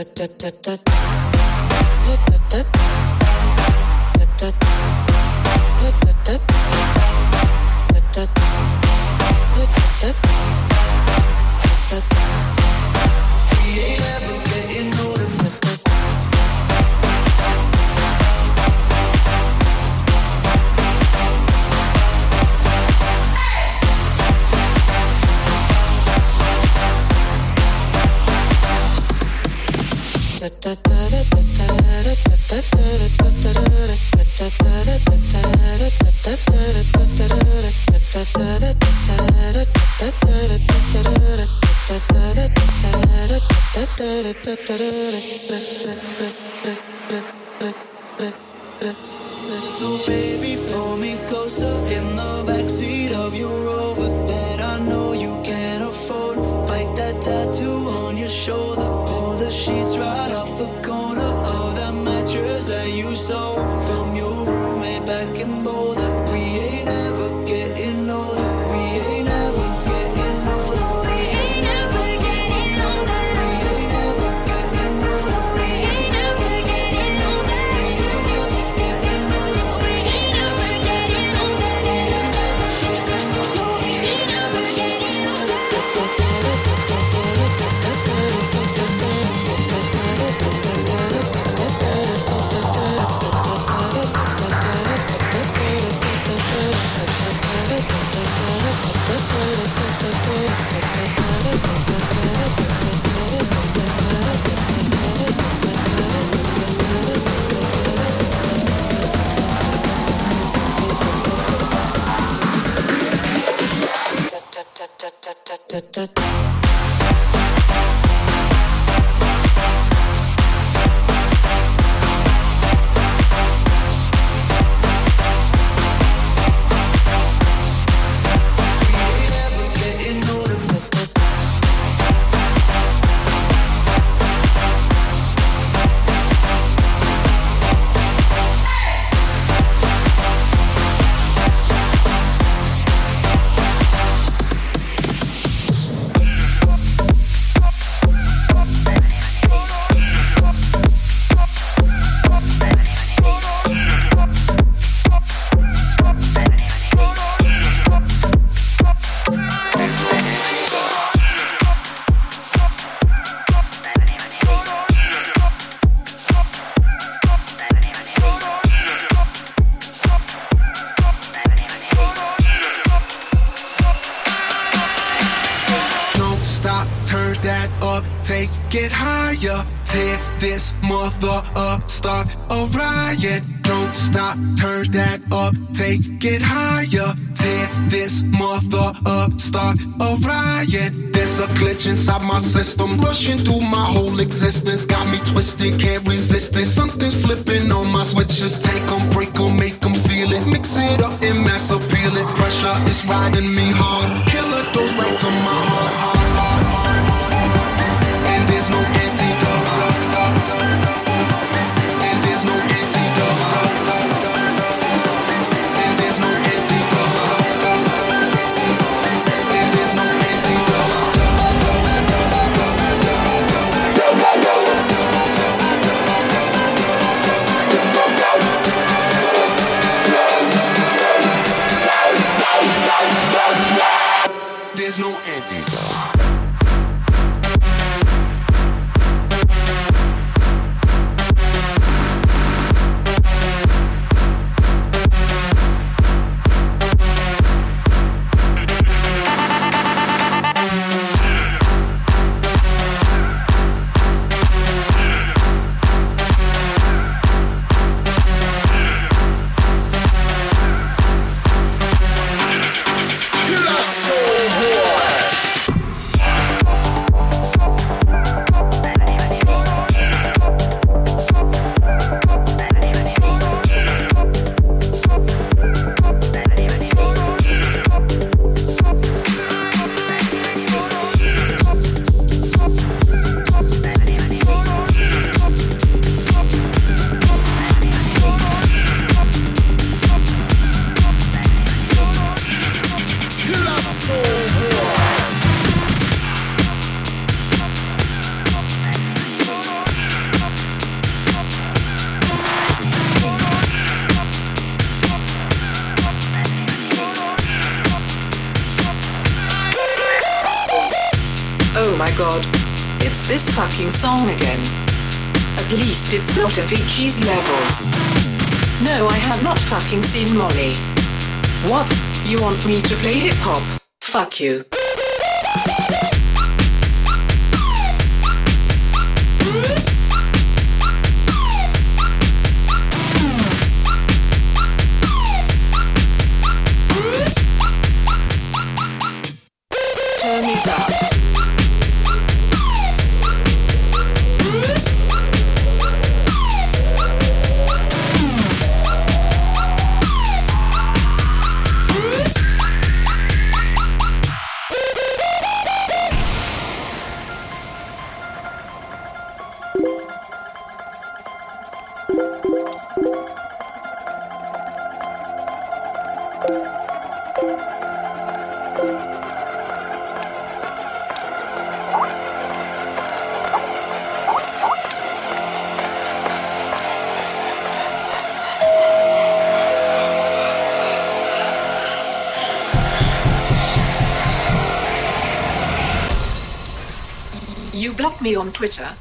We da da da da da. da Glitch inside my system, rushing through my whole existence. Got me twisted, can't resist it. Something's flipping on my switches.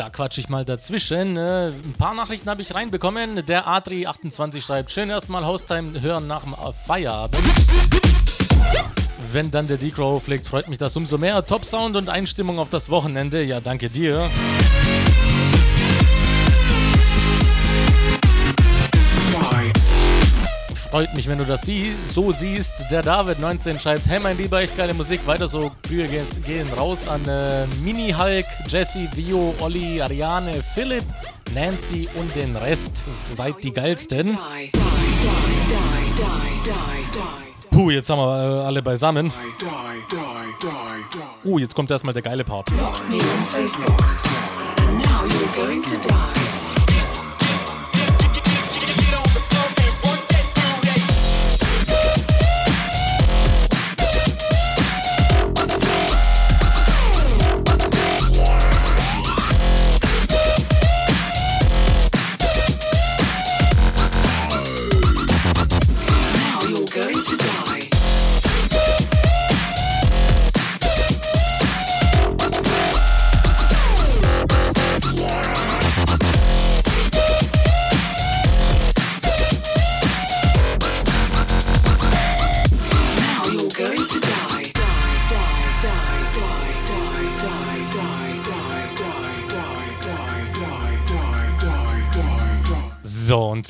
Da quatsche ich mal dazwischen. Äh, ein paar Nachrichten habe ich reinbekommen. Der Adri28 schreibt: Schön erstmal Haustime hören nach dem Feierabend. Wenn dann der D-Crow freut mich das umso mehr. Top Sound und Einstimmung auf das Wochenende. Ja, danke dir. Freut mich, wenn du das sie so siehst. Der David19 schreibt: Hey, mein Lieber, echt geile Musik. Weiter so. Kühe gehen, raus an äh, Mini Hulk, Jesse, Vio, Olli, Ariane, Philipp, Nancy und den Rest. Seid die geilsten. Puh, jetzt haben wir äh, alle beisammen. Uh, jetzt kommt erstmal der geile Part. Block me on Facebook. Now you're going to die.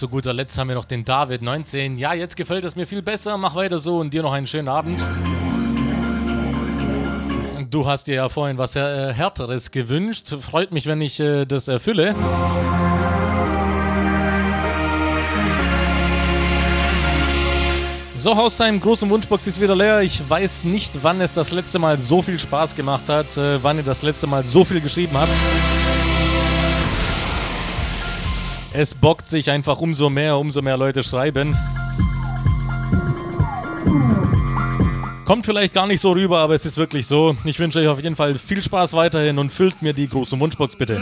Zu guter Letzt haben wir noch den David 19. Ja, jetzt gefällt es mir viel besser. Mach weiter so und dir noch einen schönen Abend. Du hast dir ja vorhin was äh, Härteres gewünscht. Freut mich, wenn ich äh, das erfülle. So, Haustime, große Wunschbox ist wieder leer. Ich weiß nicht, wann es das letzte Mal so viel Spaß gemacht hat, äh, wann ihr das letzte Mal so viel geschrieben habt. Es bockt sich einfach umso mehr, umso mehr Leute schreiben. Kommt vielleicht gar nicht so rüber, aber es ist wirklich so. Ich wünsche euch auf jeden Fall viel Spaß weiterhin und füllt mir die große Wunschbox bitte.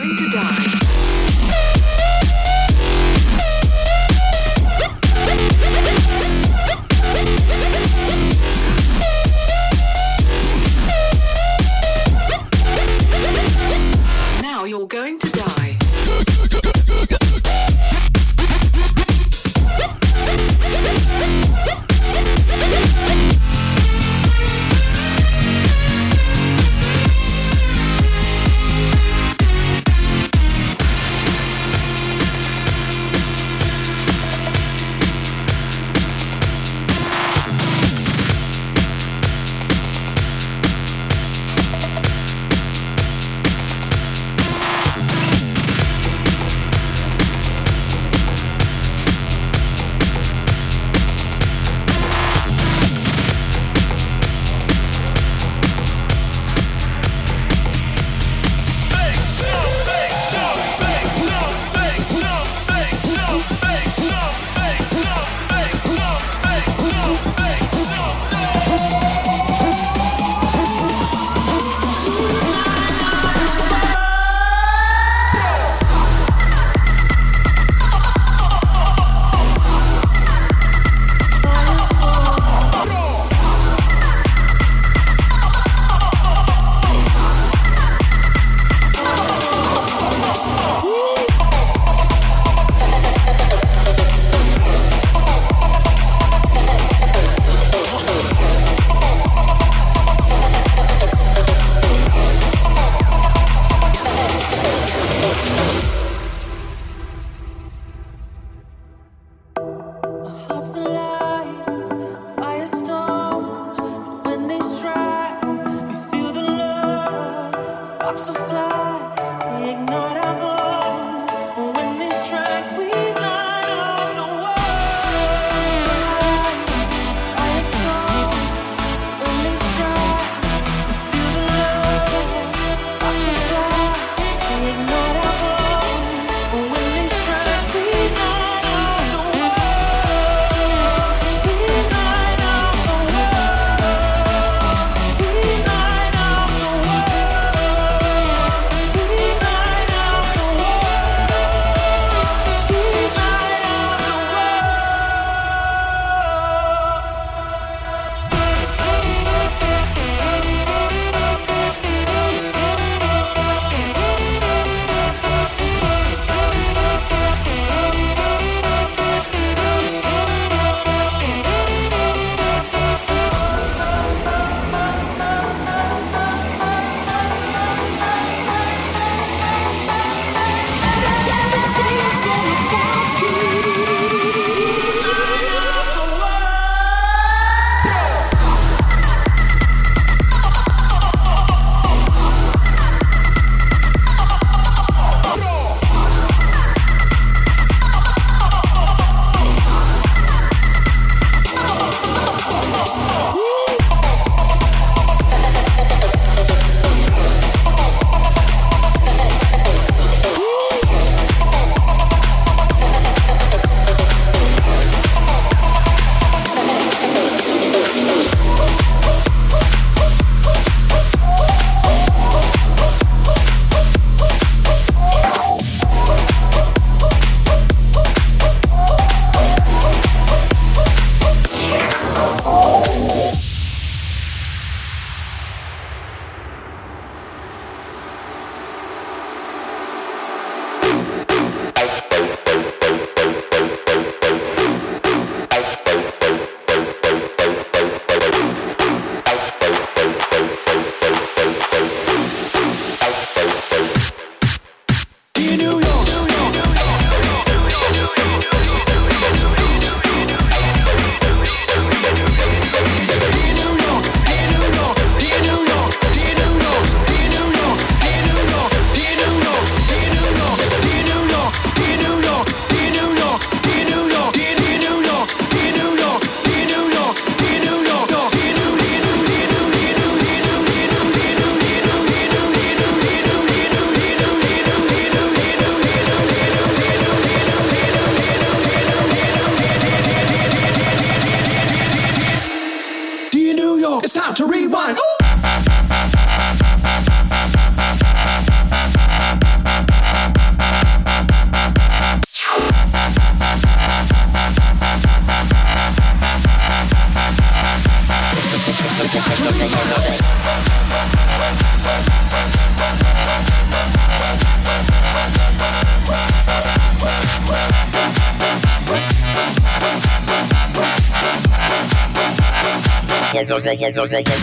amigos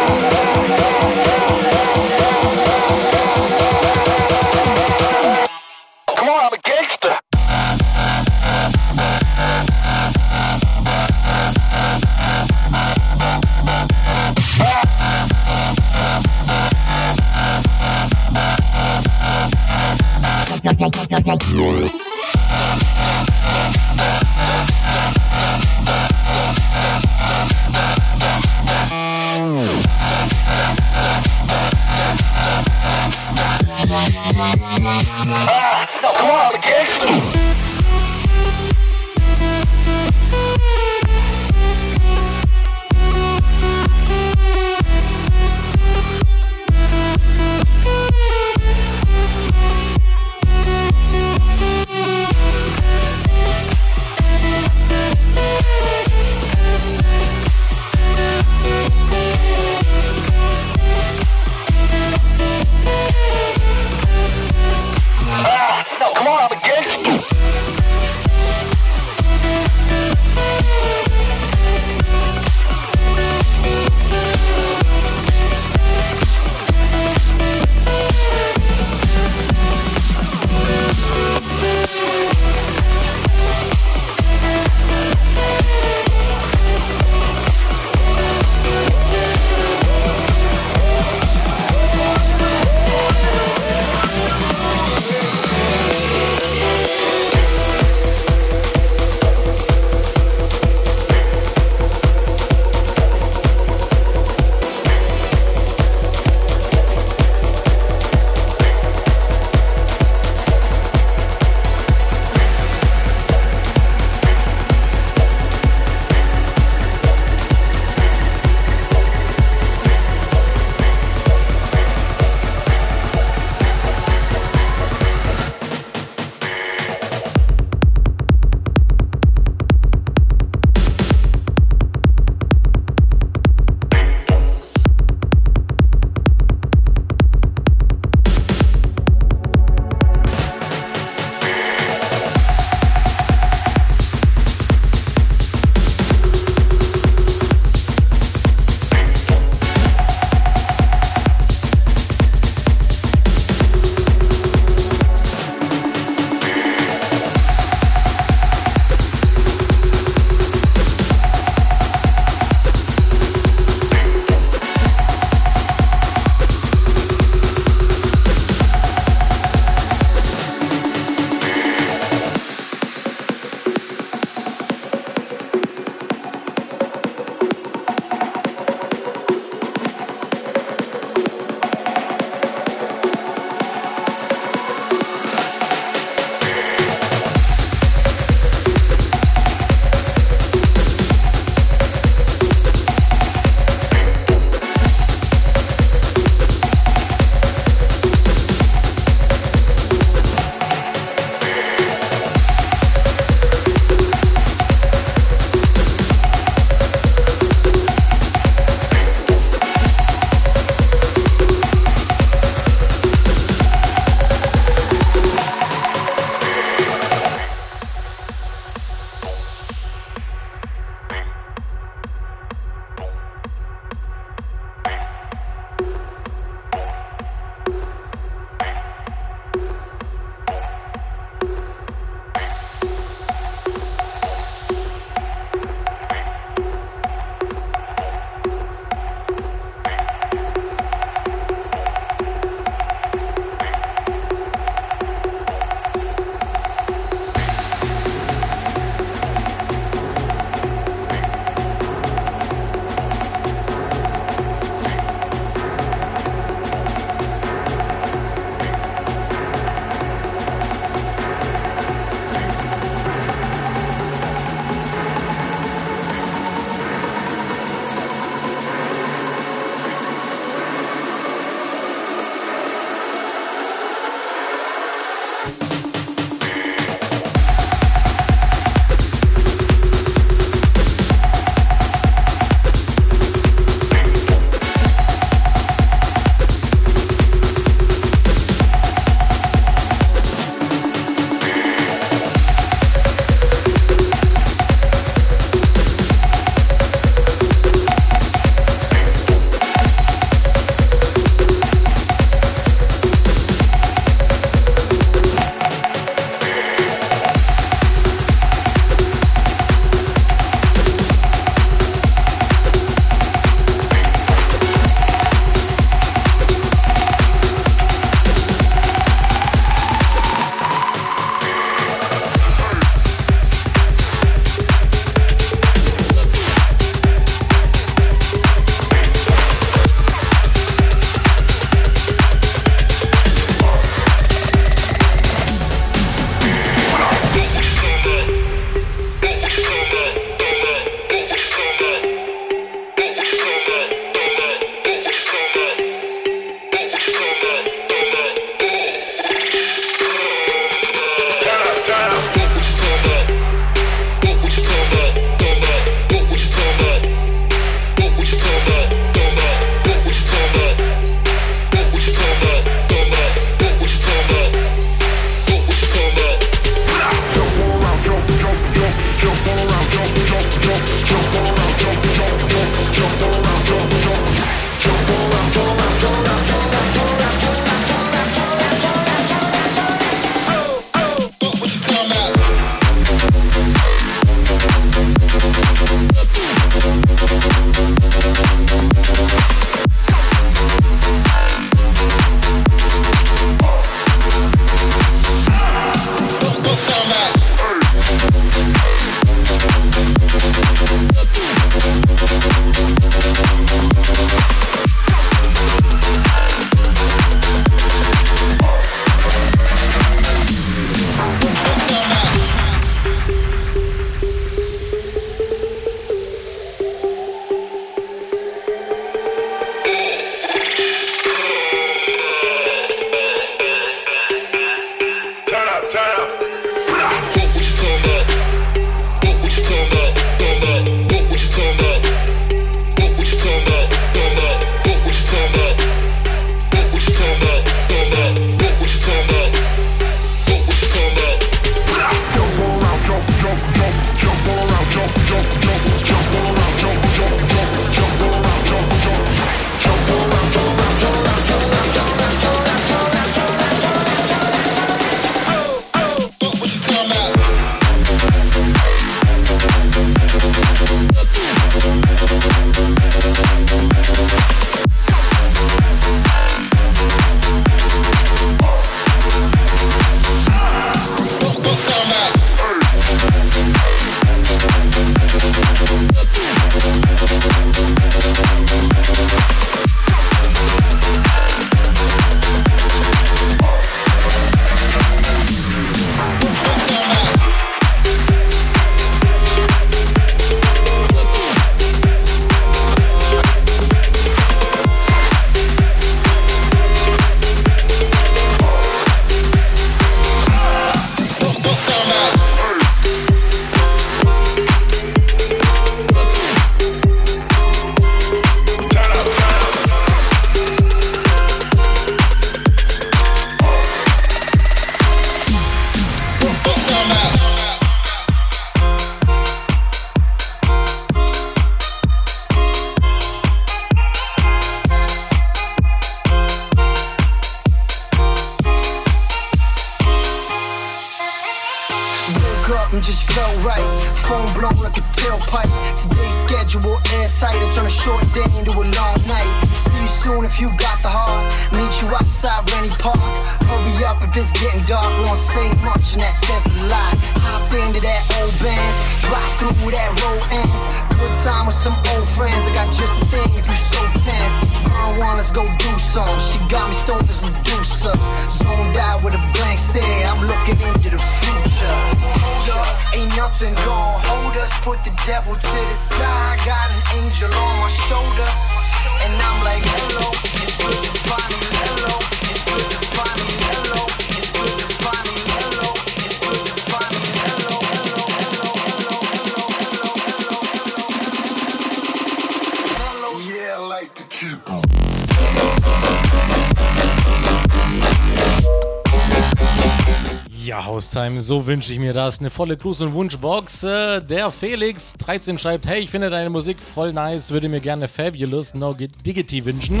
wünsche ich mir das. Eine volle Gruß- und Wunschbox. Äh, der Felix 13 schreibt, hey, ich finde deine Musik voll nice, würde mir gerne Fabulous No Diggity wünschen.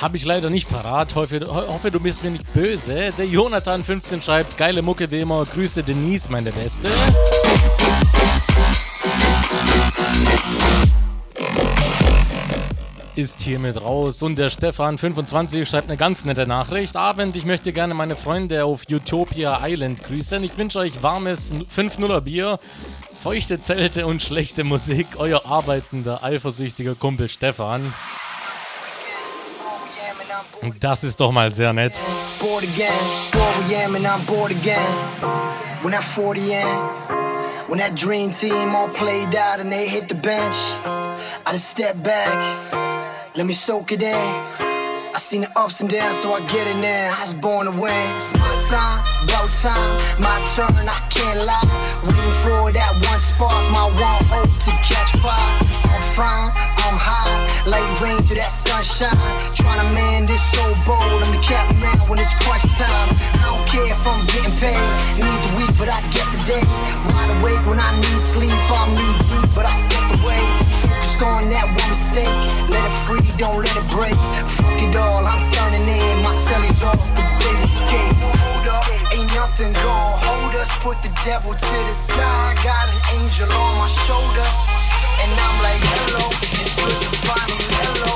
Habe ich leider nicht parat. Hoffe, ho- hoffe, du bist mir nicht böse. Der Jonathan 15 schreibt, geile Mucke wie immer. Grüße Denise, meine Beste. Ist hiermit raus. Und der Stefan 25 schreibt eine ganz nette Nachricht. Abend, ich möchte gerne meine Freunde auf Utopia Island grüßen. Ich wünsche euch warmes 5-0er Bier, feuchte Zelte und schlechte Musik. Euer arbeitender, eifersüchtiger Kumpel Stefan. Das ist doch mal sehr nett. Bored again, bored we am and I'm bored again. When that 40 in, when that dream team all played out and they hit the bench, I just step back, let me soak it in. I seen the ups and downs, so I get it now. I was born to win. It's my time, about time, my turn. I can't lie. Waiting for that one spark, my one hope to catch fire. I'm fine, I'm high, like rain through that sunshine. Trying to man this so bold. I'm the captain when it's crunch time. I don't care if I'm getting paid. Need the week, but I get the day. Wide awake when I need sleep. I'm knee deep, but I set the way. Focused on that one mistake. Let it free, don't let it break. Fuck it all, I'm turning in. My cell's off the great escape. Hold up, ain't nothing gonna hold us. Put the devil to the side. Got an angel on my shoulder. And I'm like, hello, it's good to me. Hello,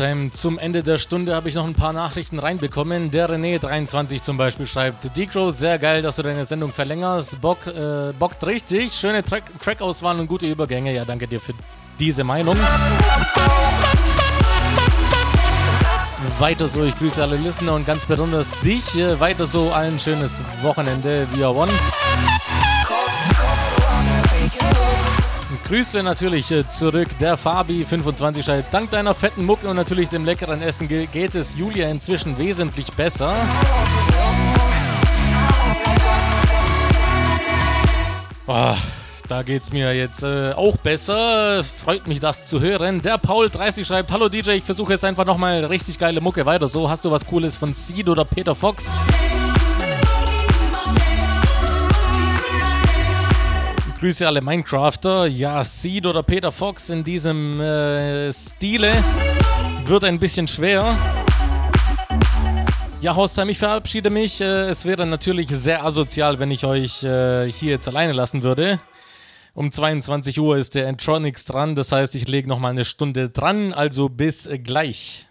Haustime. Zum Ende der Stunde habe ich noch ein paar Nachrichten reinbekommen. Der René23 zum Beispiel schreibt: Decro, sehr geil, dass du deine Sendung verlängerst. Bock, äh, bockt richtig. Schöne Track Trackauswahl und gute Übergänge. Ja, danke dir für diese Meinung. Weiter so, ich grüße alle Listener und ganz besonders dich. Äh, Weiter so, allen schönes Wochenende via One. Grüßle natürlich äh, zurück. Der Fabi25 schreibt, dank deiner fetten Mucke und natürlich dem leckeren Essen ge- geht es Julia inzwischen wesentlich besser. Oh, da geht's mir jetzt äh, auch besser. Freut mich, das zu hören. Der Paul30 schreibt, hallo DJ, ich versuche jetzt einfach nochmal richtig geile Mucke weiter. So, hast du was Cooles von Seed oder Peter Fox? Grüße alle Minecrafter. Ja, Seed oder Peter Fox in diesem äh, Stile wird ein bisschen schwer. Ja, Haustime, ich verabschiede mich. Äh, es wäre natürlich sehr asozial, wenn ich euch äh, hier jetzt alleine lassen würde. Um 22 Uhr ist der Entronics dran, das heißt, ich lege nochmal eine Stunde dran, also bis gleich.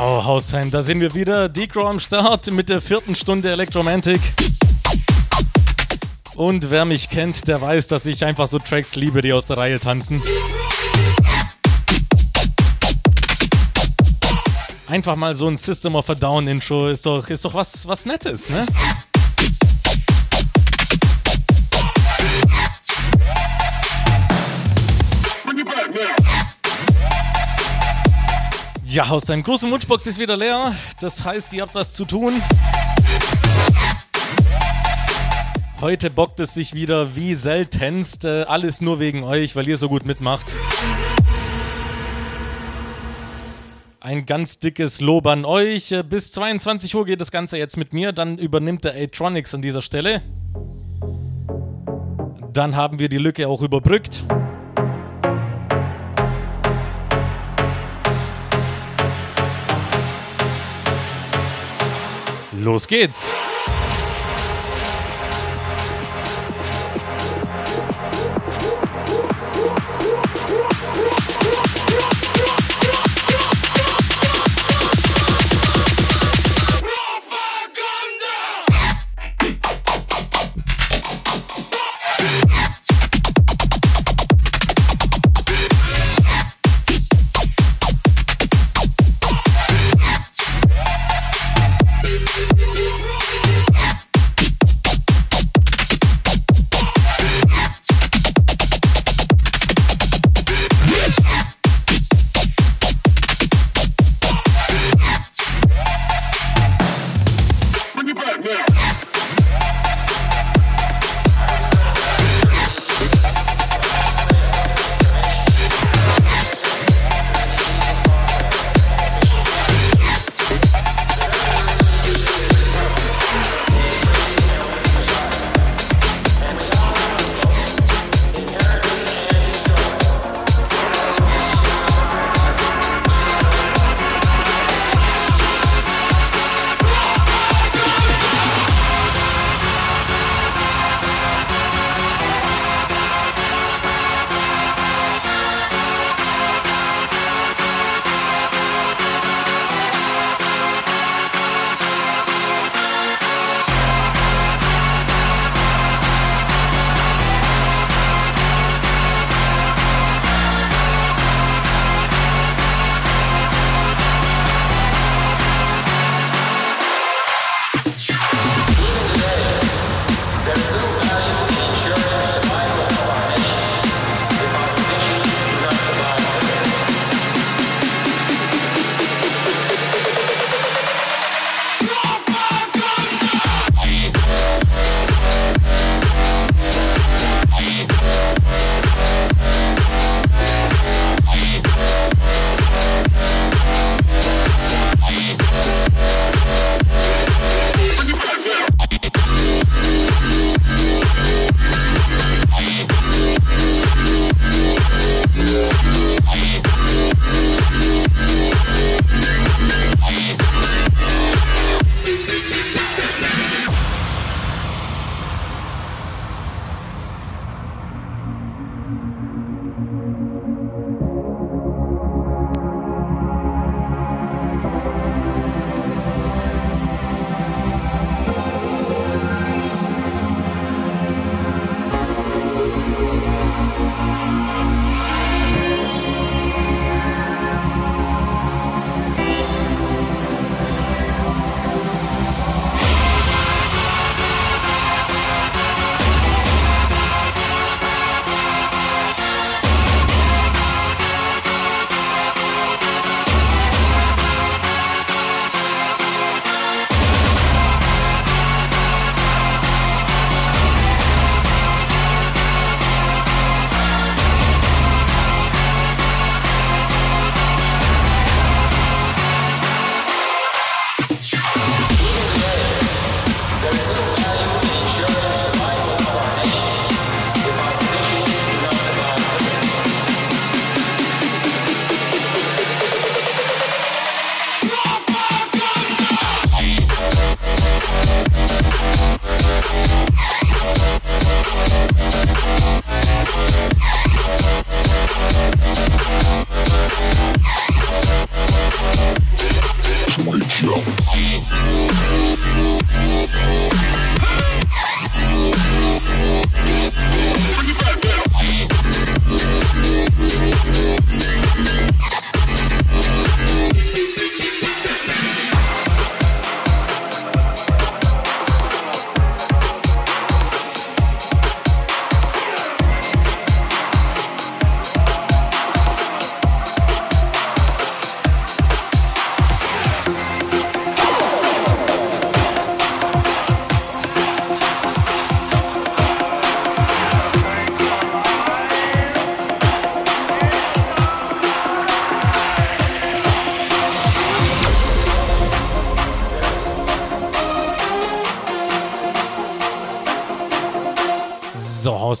Oh, Haustime, da sind wir wieder. Decro am Start mit der vierten Stunde Electromantic. Und wer mich kennt, der weiß, dass ich einfach so Tracks liebe, die aus der Reihe tanzen. Einfach mal so ein System of a Down Intro ist doch, ist doch was, was Nettes, ne? Ja, aus deinem großen Wunschbox ist wieder leer. Das heißt, ihr habt was zu tun. Heute bockt es sich wieder wie seltenst. Äh, alles nur wegen euch, weil ihr so gut mitmacht. Ein ganz dickes Lob an euch. Äh, Bis 22 Uhr geht das Ganze jetzt mit mir. Dann übernimmt der Atronics an dieser Stelle. Dann haben wir die Lücke auch überbrückt. Los geht's!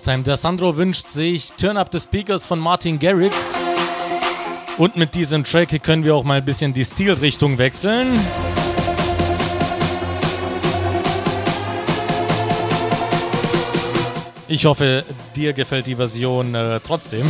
Time. Der Sandro wünscht sich Turn Up the Speakers von Martin Garrix. Und mit diesem Track können wir auch mal ein bisschen die Stilrichtung wechseln. Ich hoffe, dir gefällt die Version äh, trotzdem.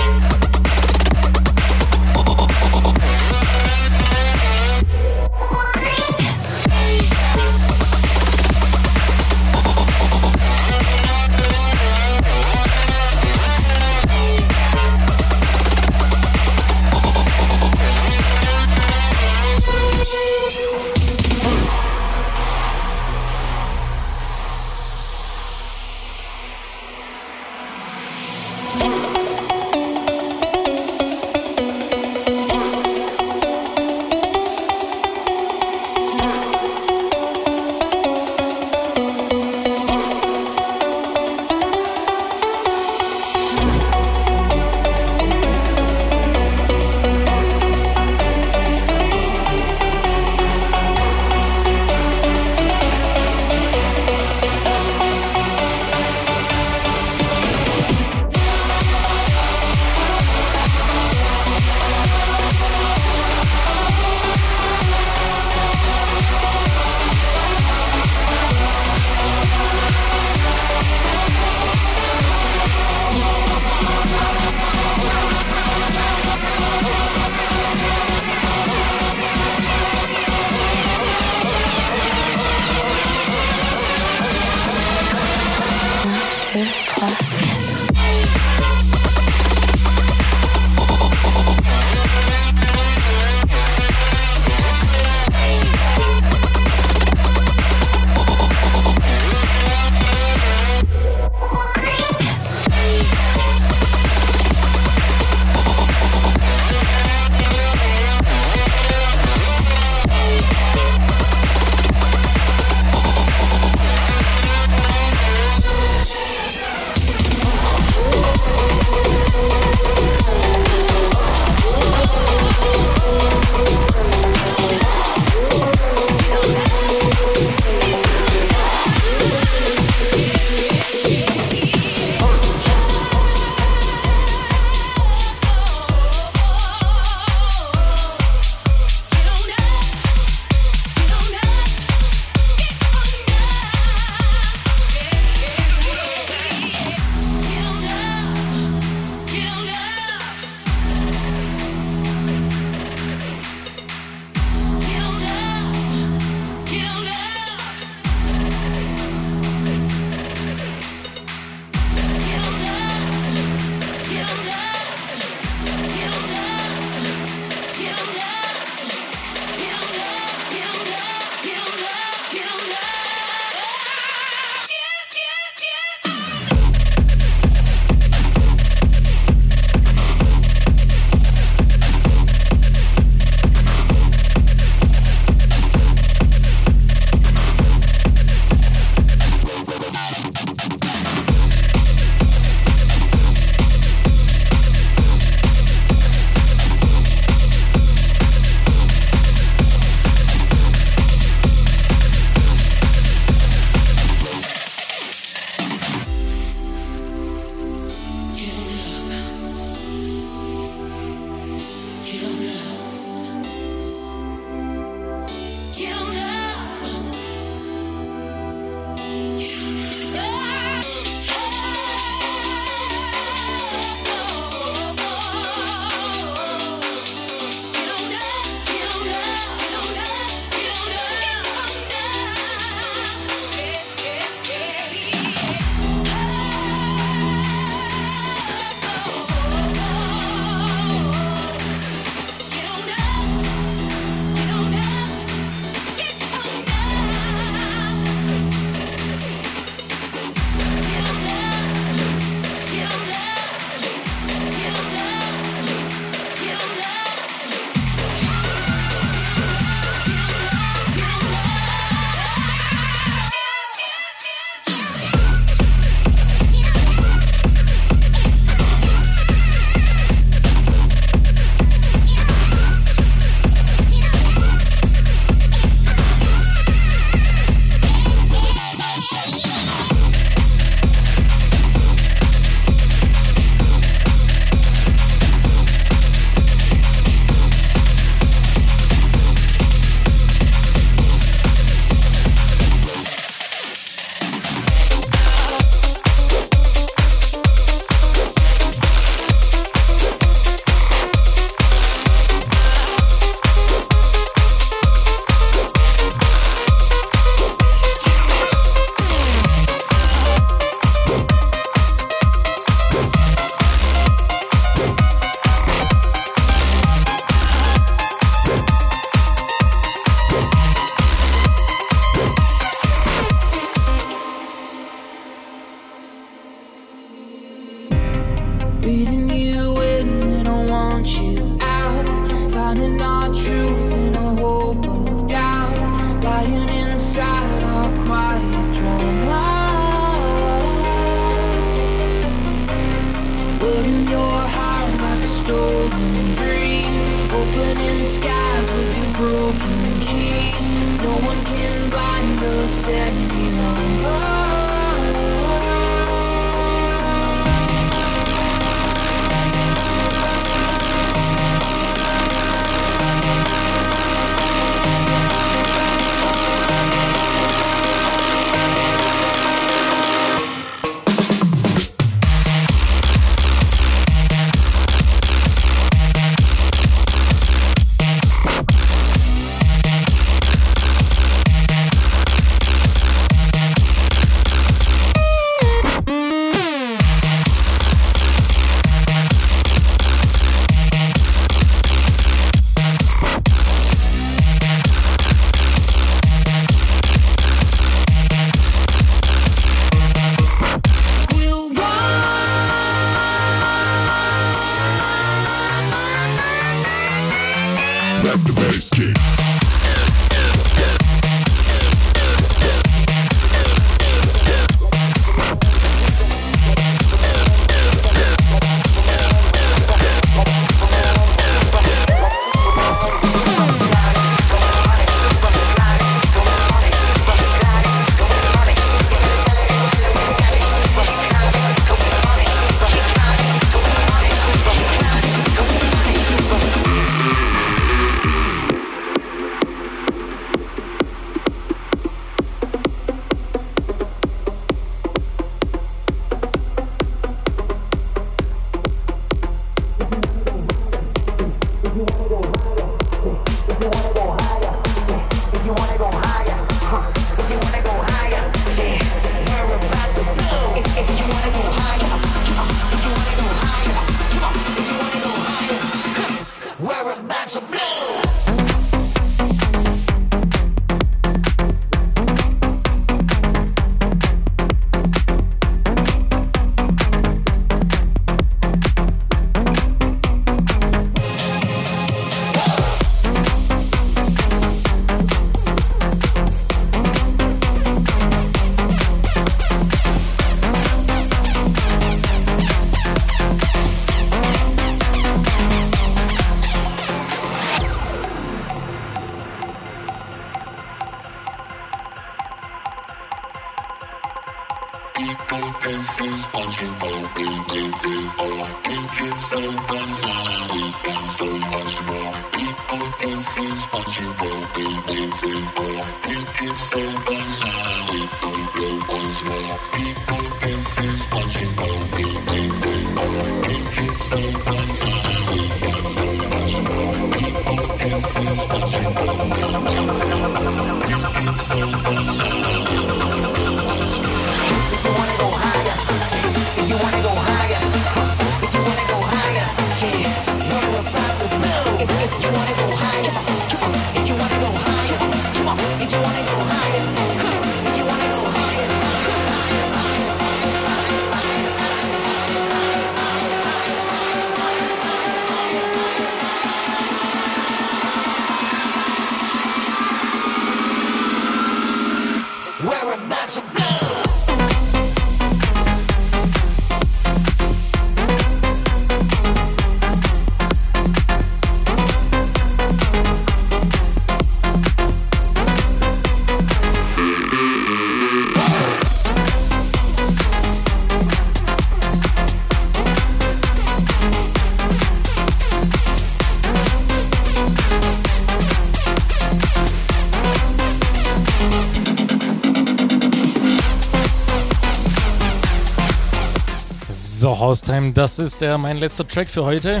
Haustime, das ist der mein letzter Track für heute.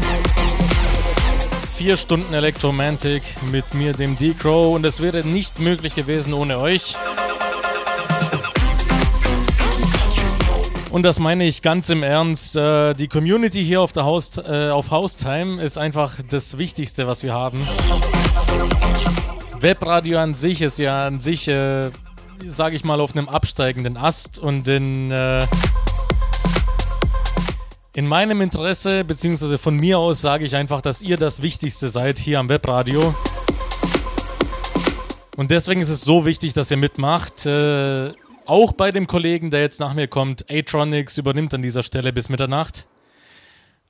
Vier Stunden Electromantic mit mir, dem D-Crow, und es wäre nicht möglich gewesen ohne euch. Und das meine ich ganz im Ernst. Äh, die Community hier auf, der Haus, äh, auf Haustime ist einfach das Wichtigste, was wir haben. Webradio an sich ist ja an sich, äh, sage ich mal, auf einem absteigenden Ast und in, äh, in meinem Interesse, beziehungsweise von mir aus, sage ich einfach, dass ihr das Wichtigste seid hier am Webradio. Und deswegen ist es so wichtig, dass ihr mitmacht. Äh, auch bei dem Kollegen, der jetzt nach mir kommt, Atronics, übernimmt an dieser Stelle bis Mitternacht.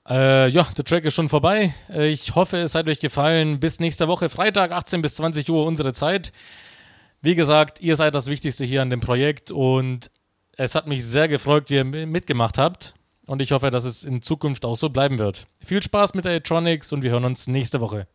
Äh, ja, der Track ist schon vorbei. Äh, ich hoffe, es hat euch gefallen. Bis nächste Woche, Freitag, 18 bis 20 Uhr unsere Zeit. Wie gesagt, ihr seid das Wichtigste hier an dem Projekt und es hat mich sehr gefreut, wie ihr mitgemacht habt. Und ich hoffe, dass es in Zukunft auch so bleiben wird. Viel Spaß mit der Atronics und wir hören uns nächste Woche.